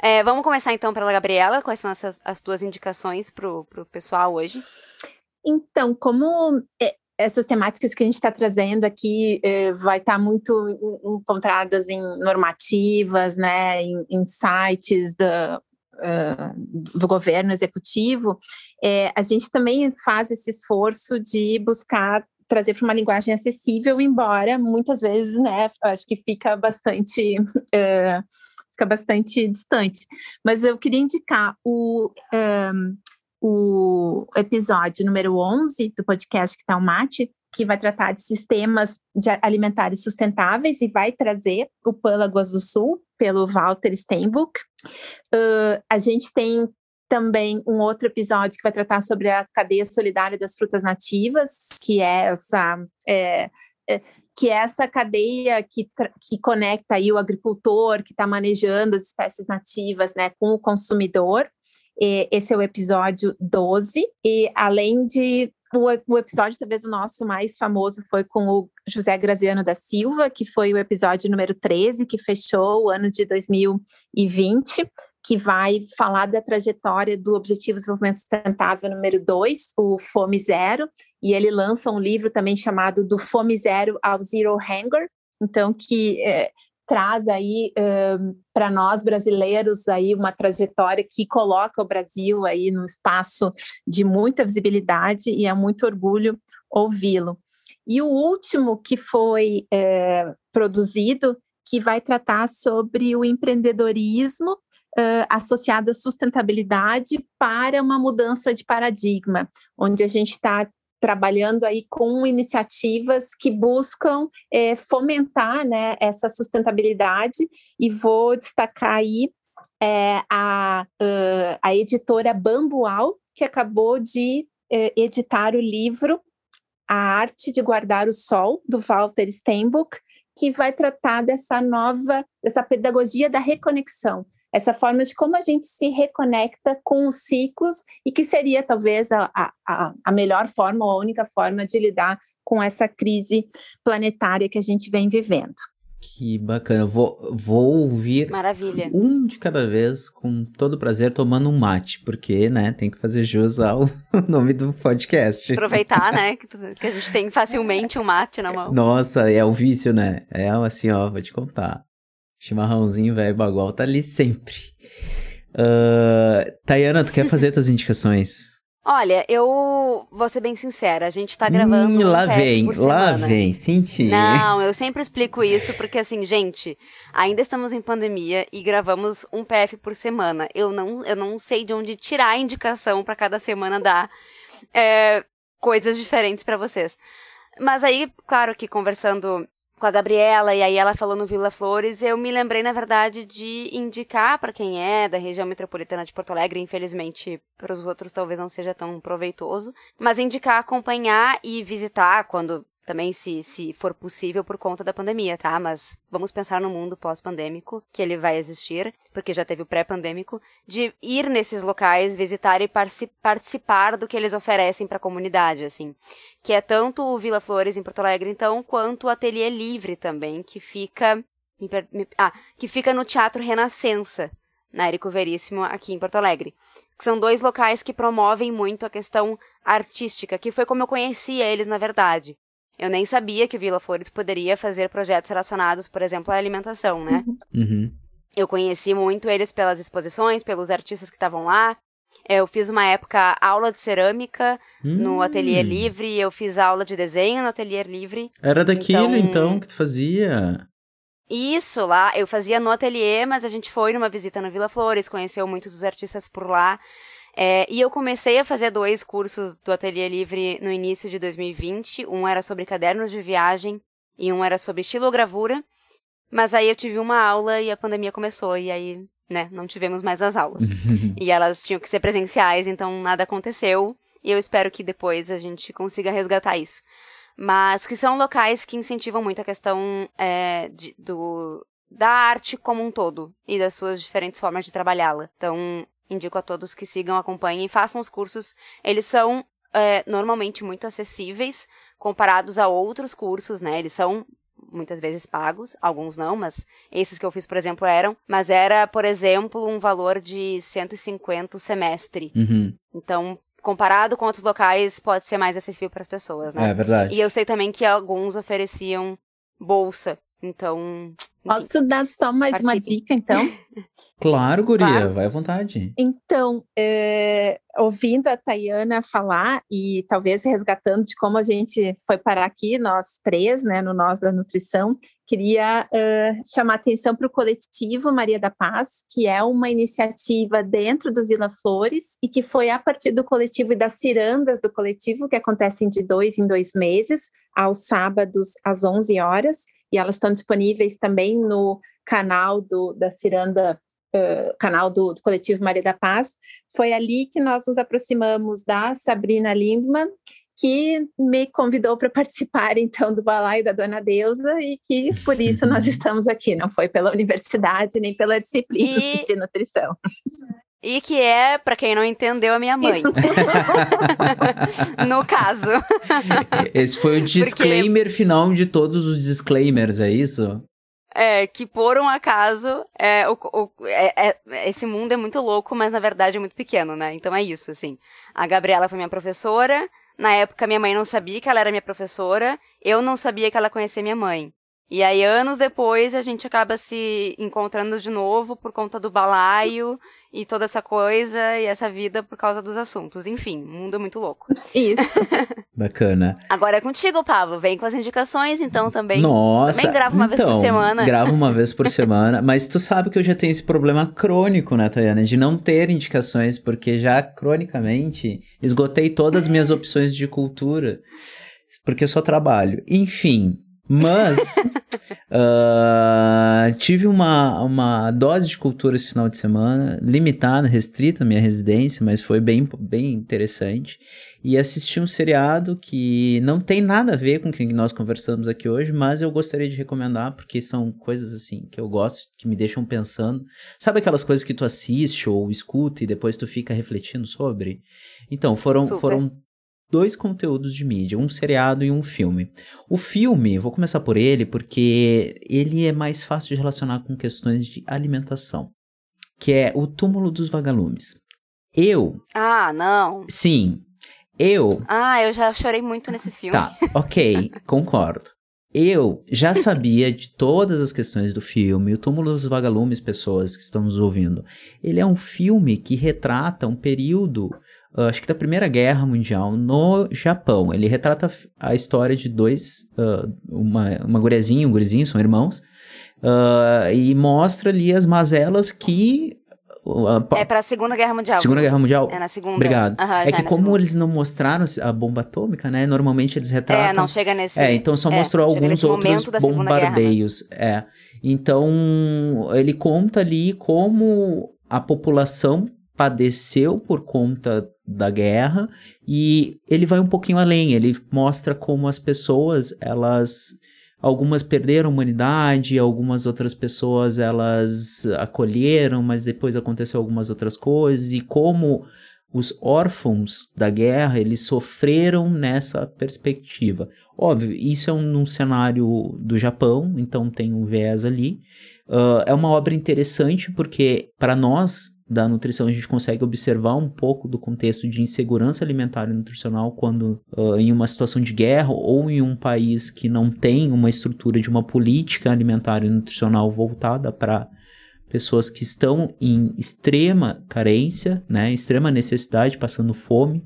É, vamos começar então pela Gabriela, quais são essas, as tuas indicações para o pessoal hoje? Então, como é, essas temáticas que a gente está trazendo aqui eh, vai estar tá muito encontradas em normativas, né, em, em sites da, uh, do governo executivo, a gente também faz esse esforço de buscar trazer para uma linguagem acessível, embora muitas vezes, né, acho que fica bastante uh, fica bastante distante. Mas eu queria indicar o um, o episódio número 11 do podcast que tá o Mate, que vai tratar de sistemas de alimentares sustentáveis e vai trazer o Pâlagoas do Sul, pelo Walter Steinbuch. Uh, a gente tem também um outro episódio que vai tratar sobre a cadeia solidária das frutas nativas, que é essa... É, é, que é essa cadeia que, que conecta aí o agricultor que está manejando as espécies nativas né, com o consumidor. E esse é o episódio 12. E além de. O, o episódio, talvez o nosso mais famoso, foi com o José Graziano da Silva, que foi o episódio número 13, que fechou o ano de 2020, que vai falar da trajetória do Objetivo de Desenvolvimento Sustentável número 2, o Fome Zero, e ele lança um livro também chamado Do Fome Zero ao Zero Hunger, então que é, traz aí para nós brasileiros aí uma trajetória que coloca o Brasil aí no espaço de muita visibilidade e é muito orgulho ouvi-lo. E o último que foi produzido que vai tratar sobre o empreendedorismo uh, associado à sustentabilidade para uma mudança de paradigma, onde a gente está trabalhando aí com iniciativas que buscam é, fomentar né, essa sustentabilidade. E vou destacar aí é, a, a editora Bambual, que acabou de é, editar o livro A Arte de Guardar o Sol, do Walter Steinbuch, que vai tratar dessa nova, dessa pedagogia da reconexão, essa forma de como a gente se reconecta com os ciclos e que seria talvez a, a, a melhor forma ou a única forma de lidar com essa crise planetária que a gente vem vivendo. Que bacana. Vou, vou ouvir Maravilha. um de cada vez, com todo prazer, tomando um mate, porque, né, tem que fazer jus ao nome do podcast. Aproveitar, né, que, que a gente tem facilmente um mate na mão. Nossa, é o vício, né? É assim, ó, vou te contar. Chimarrãozinho, velho, bagual tá ali sempre. Uh, Tayana, tu quer fazer tuas indicações? Olha, eu vou ser bem sincera, a gente tá gravando. Hum, um lá vem, lá vem, senti. Não, eu sempre explico isso porque, assim, gente, ainda estamos em pandemia e gravamos um PF por semana. Eu não, eu não sei de onde tirar a indicação para cada semana dar é, coisas diferentes para vocês. Mas aí, claro que conversando com a Gabriela e aí ela falou no Vila Flores, eu me lembrei na verdade de indicar para quem é da região metropolitana de Porto Alegre, infelizmente para os outros talvez não seja tão proveitoso, mas indicar acompanhar e visitar quando também se, se for possível por conta da pandemia, tá? Mas vamos pensar no mundo pós-pandêmico, que ele vai existir, porque já teve o pré-pandêmico, de ir nesses locais, visitar e participar do que eles oferecem para a comunidade, assim. Que é tanto o Vila Flores em Porto Alegre, então, quanto o Ateliê Livre também, que fica. Ah, que fica no Teatro Renascença, na Érico Veríssimo, aqui em Porto Alegre. Que são dois locais que promovem muito a questão artística, que foi como eu conhecia eles, na verdade. Eu nem sabia que o Vila Flores poderia fazer projetos relacionados, por exemplo, à alimentação, né? Uhum. Eu conheci muito eles pelas exposições, pelos artistas que estavam lá. Eu fiz uma época aula de cerâmica no Hum. Ateliê Livre, eu fiz aula de desenho no Ateliê Livre. Era daquilo, Então- então, que tu fazia. Isso lá, eu fazia no ateliê, mas a gente foi numa visita no Vila Flores, conheceu muitos dos artistas por lá. É, e eu comecei a fazer dois cursos do Ateliê Livre no início de 2020. Um era sobre cadernos de viagem e um era sobre estilogravura. Mas aí eu tive uma aula e a pandemia começou, e aí, né, não tivemos mais as aulas. e elas tinham que ser presenciais, então nada aconteceu. E eu espero que depois a gente consiga resgatar isso. Mas que são locais que incentivam muito a questão é, de- do, da arte como um todo e das suas diferentes formas de trabalhá-la. Então, indico a todos que sigam, acompanhem e façam os cursos. Eles são é, normalmente muito acessíveis comparados a outros cursos, né? Eles são muitas vezes pagos, alguns não, mas esses que eu fiz, por exemplo, eram. Mas era, por exemplo, um valor de 150 o semestre. Uhum. Então, comparado com outros locais, pode ser mais acessível para as pessoas, né? É verdade. E eu sei também que alguns ofereciam bolsa. Então. Posso dar só mais uma Participe. dica, então? Claro, guria, Claro. vai à vontade. Então, é, ouvindo a Tayana falar e talvez resgatando de como a gente foi parar aqui, nós três, né, no Nós da Nutrição, queria é, chamar atenção para o coletivo Maria da Paz, que é uma iniciativa dentro do Vila Flores e que foi a partir do coletivo e das cirandas do coletivo, que acontecem de dois em dois meses, aos sábados às 11 horas, e elas estão disponíveis também no canal do, da Ciranda eh, canal do, do coletivo Maria da Paz, foi ali que nós nos aproximamos da Sabrina Lindman, que me convidou para participar então do balaio da Dona Deusa e que por isso nós estamos aqui, não foi pela universidade nem pela disciplina E- de nutrição. E que é, pra quem não entendeu, a minha mãe. no caso. Esse foi o disclaimer final de todos os disclaimers, é isso? É, que por um acaso, é, o, o- é- é- esse mundo é muito louco, mas na verdade é muito pequeno, né? Então é isso, assim. A Gabriela foi minha professora. Na época, minha mãe não sabia que ela era minha professora. Eu não sabia que ela conhecia minha mãe. E aí, anos depois, a gente acaba se encontrando de novo por conta do balaio e toda essa coisa e essa vida por causa dos assuntos. Enfim, mundo é muito louco. Isso. Bacana. Agora é contigo, Pablo. Vem com as indicações, então também. Nossa. Também grava uma vez por então, semana. Gravo uma vez por semana, mas tu sabe que eu já tenho esse problema crônico, né, Tayana? De não ter indicações, porque já cronicamente esgotei todas as minhas opções de cultura, porque eu só trabalho. Enfim. Mas ah, tive uma, uma dose de cultura esse final de semana, limitada, restrita à minha residência, mas foi bem, bem interessante. E assisti um seriado que não tem nada a ver com o que nós conversamos aqui hoje, mas eu gostaria de recomendar, porque são coisas assim que eu gosto, que me deixam pensando. Sabe aquelas coisas que tu assiste ou escuta e depois tu fica refletindo sobre? Então, foram, Super. foram dois conteúdos de mídia, um seriado e um filme. O filme, vou começar por ele, porque ele é mais fácil de relacionar com questões de alimentação, que é O Túmulo dos Vagalumes. Eu, Ah, não. sim, eu Ah, eu já chorei muito nesse filme. Tá, ok, concordo. Eu já sabia de todas as questões do filme, O Túmulo dos Vagalumes, pessoas que estão nos ouvindo. Ele é um filme que retrata um período, ah, acho que da Primeira Guerra Mundial, no Japão. Ele retrata a história de dois, ah, uma, uma guriazinha e um gurizinho, são irmãos, ah, e mostra ali as mazelas que... É pra Segunda Guerra Mundial. Segunda Guerra Mundial? É na Segunda. Obrigado. Aham, é que como segunda. eles não mostraram a bomba atômica, né? Normalmente eles retratam... É, não chega nesse. É, então só é, mostrou alguns outros Segunda Guerra, bombardeios. É. Então, ele conta ali como a população padeceu por conta da guerra e ele vai um pouquinho além, ele mostra como as pessoas, elas algumas perderam a humanidade, algumas outras pessoas elas acolheram, mas depois aconteceu algumas outras coisas e como os órfãos da guerra, eles sofreram nessa perspectiva. Óbvio, isso é um, num cenário do Japão, então tem um viés ali. Uh, é uma obra interessante porque, para nós da nutrição, a gente consegue observar um pouco do contexto de insegurança alimentar e nutricional quando uh, em uma situação de guerra ou em um país que não tem uma estrutura de uma política alimentar e nutricional voltada para pessoas que estão em extrema carência, né, extrema necessidade, passando fome.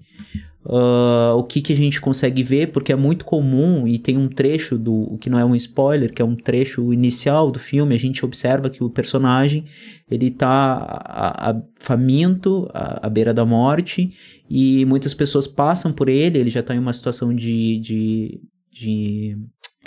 Uh, o que, que a gente consegue ver, porque é muito comum e tem um trecho do o que não é um spoiler, que é um trecho inicial do filme, a gente observa que o personagem ele tá faminto, à, à beira da morte, e muitas pessoas passam por ele, ele já está em uma situação de, de, de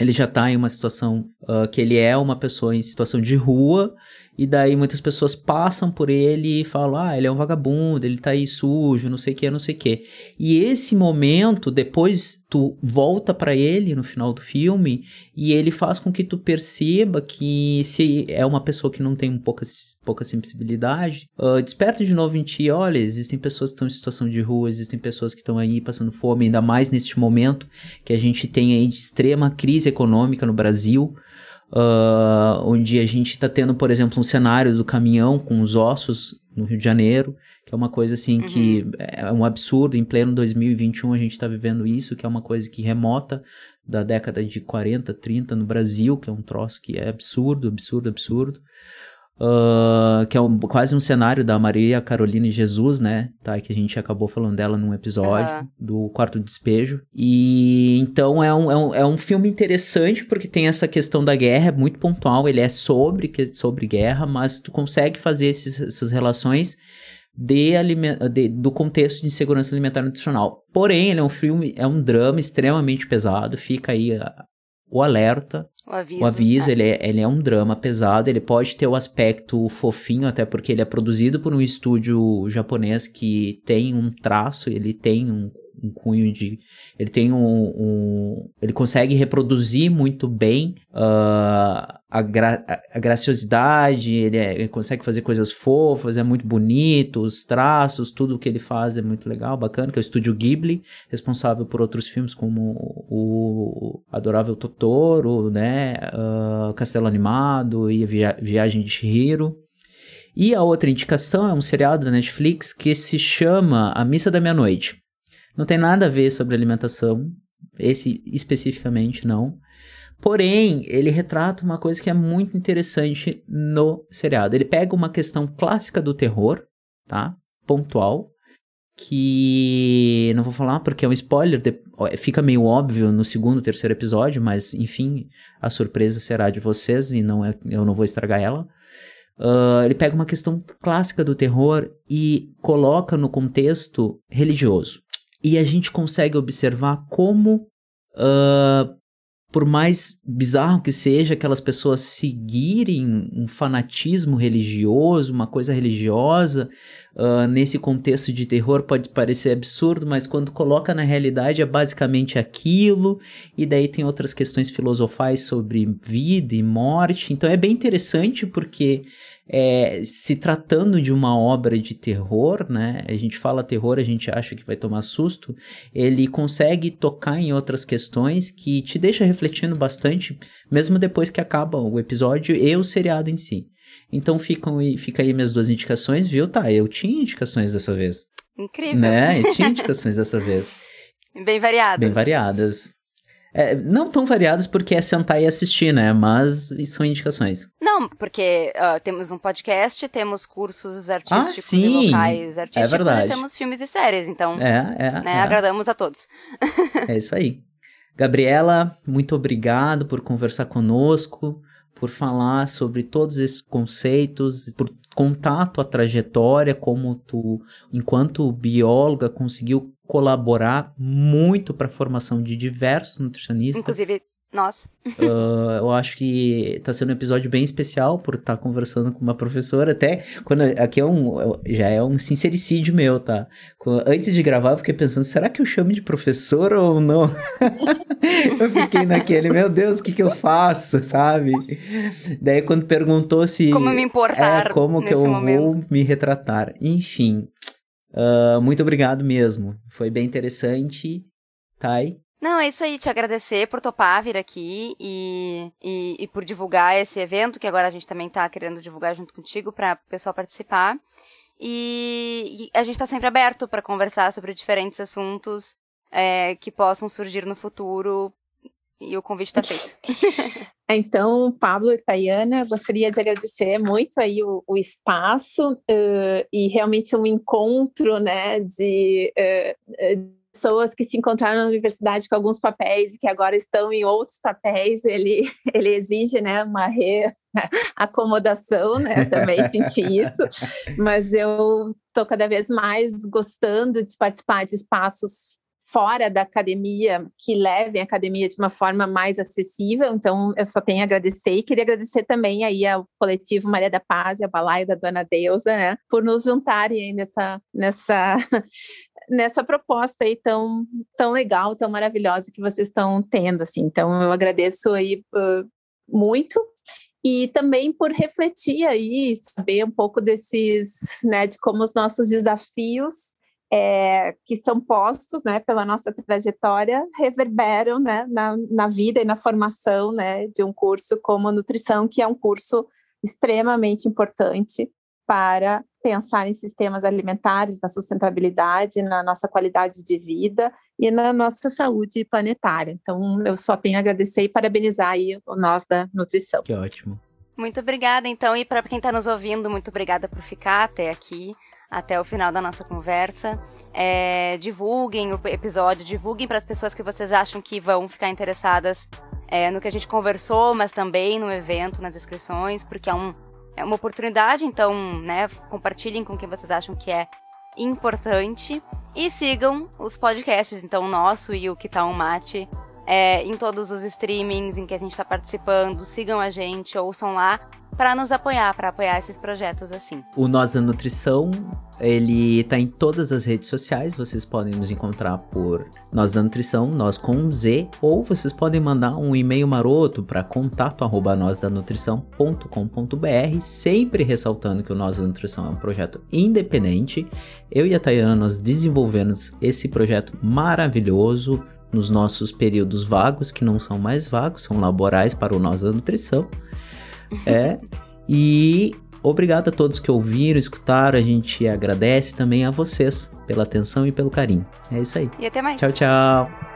ele já está em uma situação uh, que ele é uma pessoa em situação de rua e daí muitas pessoas passam por ele e falam: ah, ele é um vagabundo, ele tá aí sujo, não sei o que, não sei o que. E esse momento, depois tu volta para ele no final do filme e ele faz com que tu perceba que se é uma pessoa que não tem pouca, pouca sensibilidade, uh, desperta de novo em ti: olha, existem pessoas que estão em situação de rua, existem pessoas que estão aí passando fome, ainda mais neste momento que a gente tem aí de extrema crise econômica no Brasil uh, onde a gente está tendo, por exemplo, um cenário do caminhão com os ossos no Rio de Janeiro, que é uma coisa assim uhum. que é um absurdo. Em pleno 2021 a gente está vivendo isso, que é uma coisa que remota da década de 40, 30 no Brasil, que é um troço que é absurdo, absurdo, absurdo. Uh, que é um, quase um cenário da Maria Carolina e Jesus, né? Tá, que a gente acabou falando dela num episódio uhum. do Quarto Despejo. E então é um, é, um, é um filme interessante porque tem essa questão da guerra, é muito pontual, ele é sobre, sobre guerra, mas tu consegue fazer esses, essas relações de, de, do contexto de segurança alimentar e nutricional. Porém, ele é um filme, é um drama extremamente pesado, fica aí o alerta. O aviso. O aviso, é. Ele, é, ele é um drama pesado, ele pode ter o aspecto fofinho, até porque ele é produzido por um estúdio japonês que tem um traço, ele tem um, um cunho de. Ele tem um. um ele consegue reproduzir muito bem uh, a, gra, a, graciosidade, ele, é, ele, consegue fazer coisas fofas, é muito bonito, os traços, tudo que ele faz é muito legal, bacana, que é o estúdio Ghibli, responsável por outros filmes como o Adorável Totoro, né, uh, Castelo Animado e Via Viagem de Shihiro. E a outra indicação é um seriado da Netflix que se chama A Missa da Meia-Noite. Não tem nada a ver sobre alimentação, esse especificamente não. Porém, ele retrata uma coisa que é muito interessante no seriado. Ele pega uma questão clássica do terror, tá? Pontual, que não vou falar porque é um spoiler, fica meio óbvio no segundo, terceiro episódio, mas enfim, a surpresa será de vocês e não é, eu não vou estragar ela. Uh, ele pega uma questão clássica do terror e coloca no contexto religioso. E a gente consegue observar como, uh, por mais bizarro que seja, aquelas pessoas seguirem um fanatismo religioso, uma coisa religiosa, uh, nesse contexto de terror pode parecer absurdo, mas quando coloca na realidade é basicamente aquilo, e daí tem outras questões filosofais sobre vida e morte. Então é bem interessante porque é, se tratando de uma obra de terror, né? A gente fala terror, a gente acha que vai tomar susto. Ele consegue tocar em outras questões que te deixa refletindo bastante, mesmo depois que acaba o episódio e o seriado em si. Então ficam fica aí minhas duas indicações, viu? Tá, eu tinha indicações dessa vez. Incrível. Né? Eu tinha indicações dessa vez. Bem variadas. Bem variadas. É, não tão variadas porque é sentar e assistir, né? Mas são indicações. Não, porque uh, temos um podcast, temos cursos artísticos ah, sim. e locais artísticos é verdade. e temos filmes e séries, então é, é, né, é. agradamos a todos. é isso aí. Gabriela, muito obrigado por conversar conosco, por falar sobre todos esses conceitos, por contar a tua trajetória, como tu, enquanto bióloga, conseguiu colaborar muito para a formação de diversos nutricionistas. Inclusive nós. uh, eu acho que está sendo um episódio bem especial por estar tá conversando com uma professora. Até quando. Aqui é um. Já é um sincericídio meu, tá? Antes de gravar, eu fiquei pensando: será que eu chamo de professora ou não? eu fiquei naquele, meu Deus, o que, que eu faço, sabe? Daí, quando perguntou se. Como me importar? É, como que eu momento. vou me retratar? Enfim. Uh, muito obrigado mesmo. Foi bem interessante. Thay. Não, é isso aí, te agradecer por topar vir aqui e, e, e, por divulgar esse evento, que agora a gente também tá querendo divulgar junto contigo para o pessoal participar. E, e, a gente tá sempre aberto para conversar sobre diferentes assuntos é, que possam surgir no futuro e o convite está feito. Então, Pablo e Tayana, gostaria de agradecer muito aí o, o espaço uh, e realmente um encontro, né, de uh, pessoas que se encontraram na universidade com alguns papéis e que agora estão em outros papéis, ele, ele exige, né, uma reacomodação, né, também senti isso, mas eu estou cada vez mais gostando de participar de espaços fora da academia que levem a academia de uma forma mais acessível. Então, eu só tenho a agradecer e queria agradecer também aí ao coletivo Maria da Paz e a Balaio da Dona Deusa, né, por nos juntarem nessa nessa nessa proposta aí tão tão legal, tão maravilhosa que vocês estão tendo, assim. Então, eu agradeço aí uh, muito e também por refletir aí, saber um pouco desses, né, de como os nossos desafios é, que são postos né, pela nossa trajetória reverberam né, na, na vida e na formação né, de um curso como nutrição, que é um curso extremamente importante para pensar em sistemas alimentares, na sustentabilidade, na nossa qualidade de vida e na nossa saúde planetária. Então, eu só tenho a agradecer e parabenizar aí o nós da nutrição. Que ótimo. Muito obrigada, então, e para quem está nos ouvindo, muito obrigada por ficar até aqui até o final da nossa conversa. É, divulguem o episódio, divulguem para as pessoas que vocês acham que vão ficar interessadas é, no que a gente conversou, mas também no evento, nas inscrições, porque é, um, é uma oportunidade, então, né, compartilhem com quem vocês acham que é importante. E sigam os podcasts, então, o nosso e o Que Tá Um Mate, é, em todos os streamings em que a gente está participando. Sigam a gente, ouçam lá para nos apoiar, para apoiar esses projetos assim. O Nós da Nutrição, ele tá em todas as redes sociais, vocês podem nos encontrar por Nós da Nutrição, nós com um Z, ou vocês podem mandar um e-mail maroto para contato arroba nosdanutrição.com.br, sempre ressaltando que o Nós da Nutrição é um projeto independente. Eu e a Tayana nós desenvolvemos esse projeto maravilhoso nos nossos períodos vagos, que não são mais vagos, são laborais para o Nós da Nutrição. É. E obrigado a todos que ouviram, escutaram. A gente agradece também a vocês pela atenção e pelo carinho. É isso aí. E até mais. Tchau, tchau.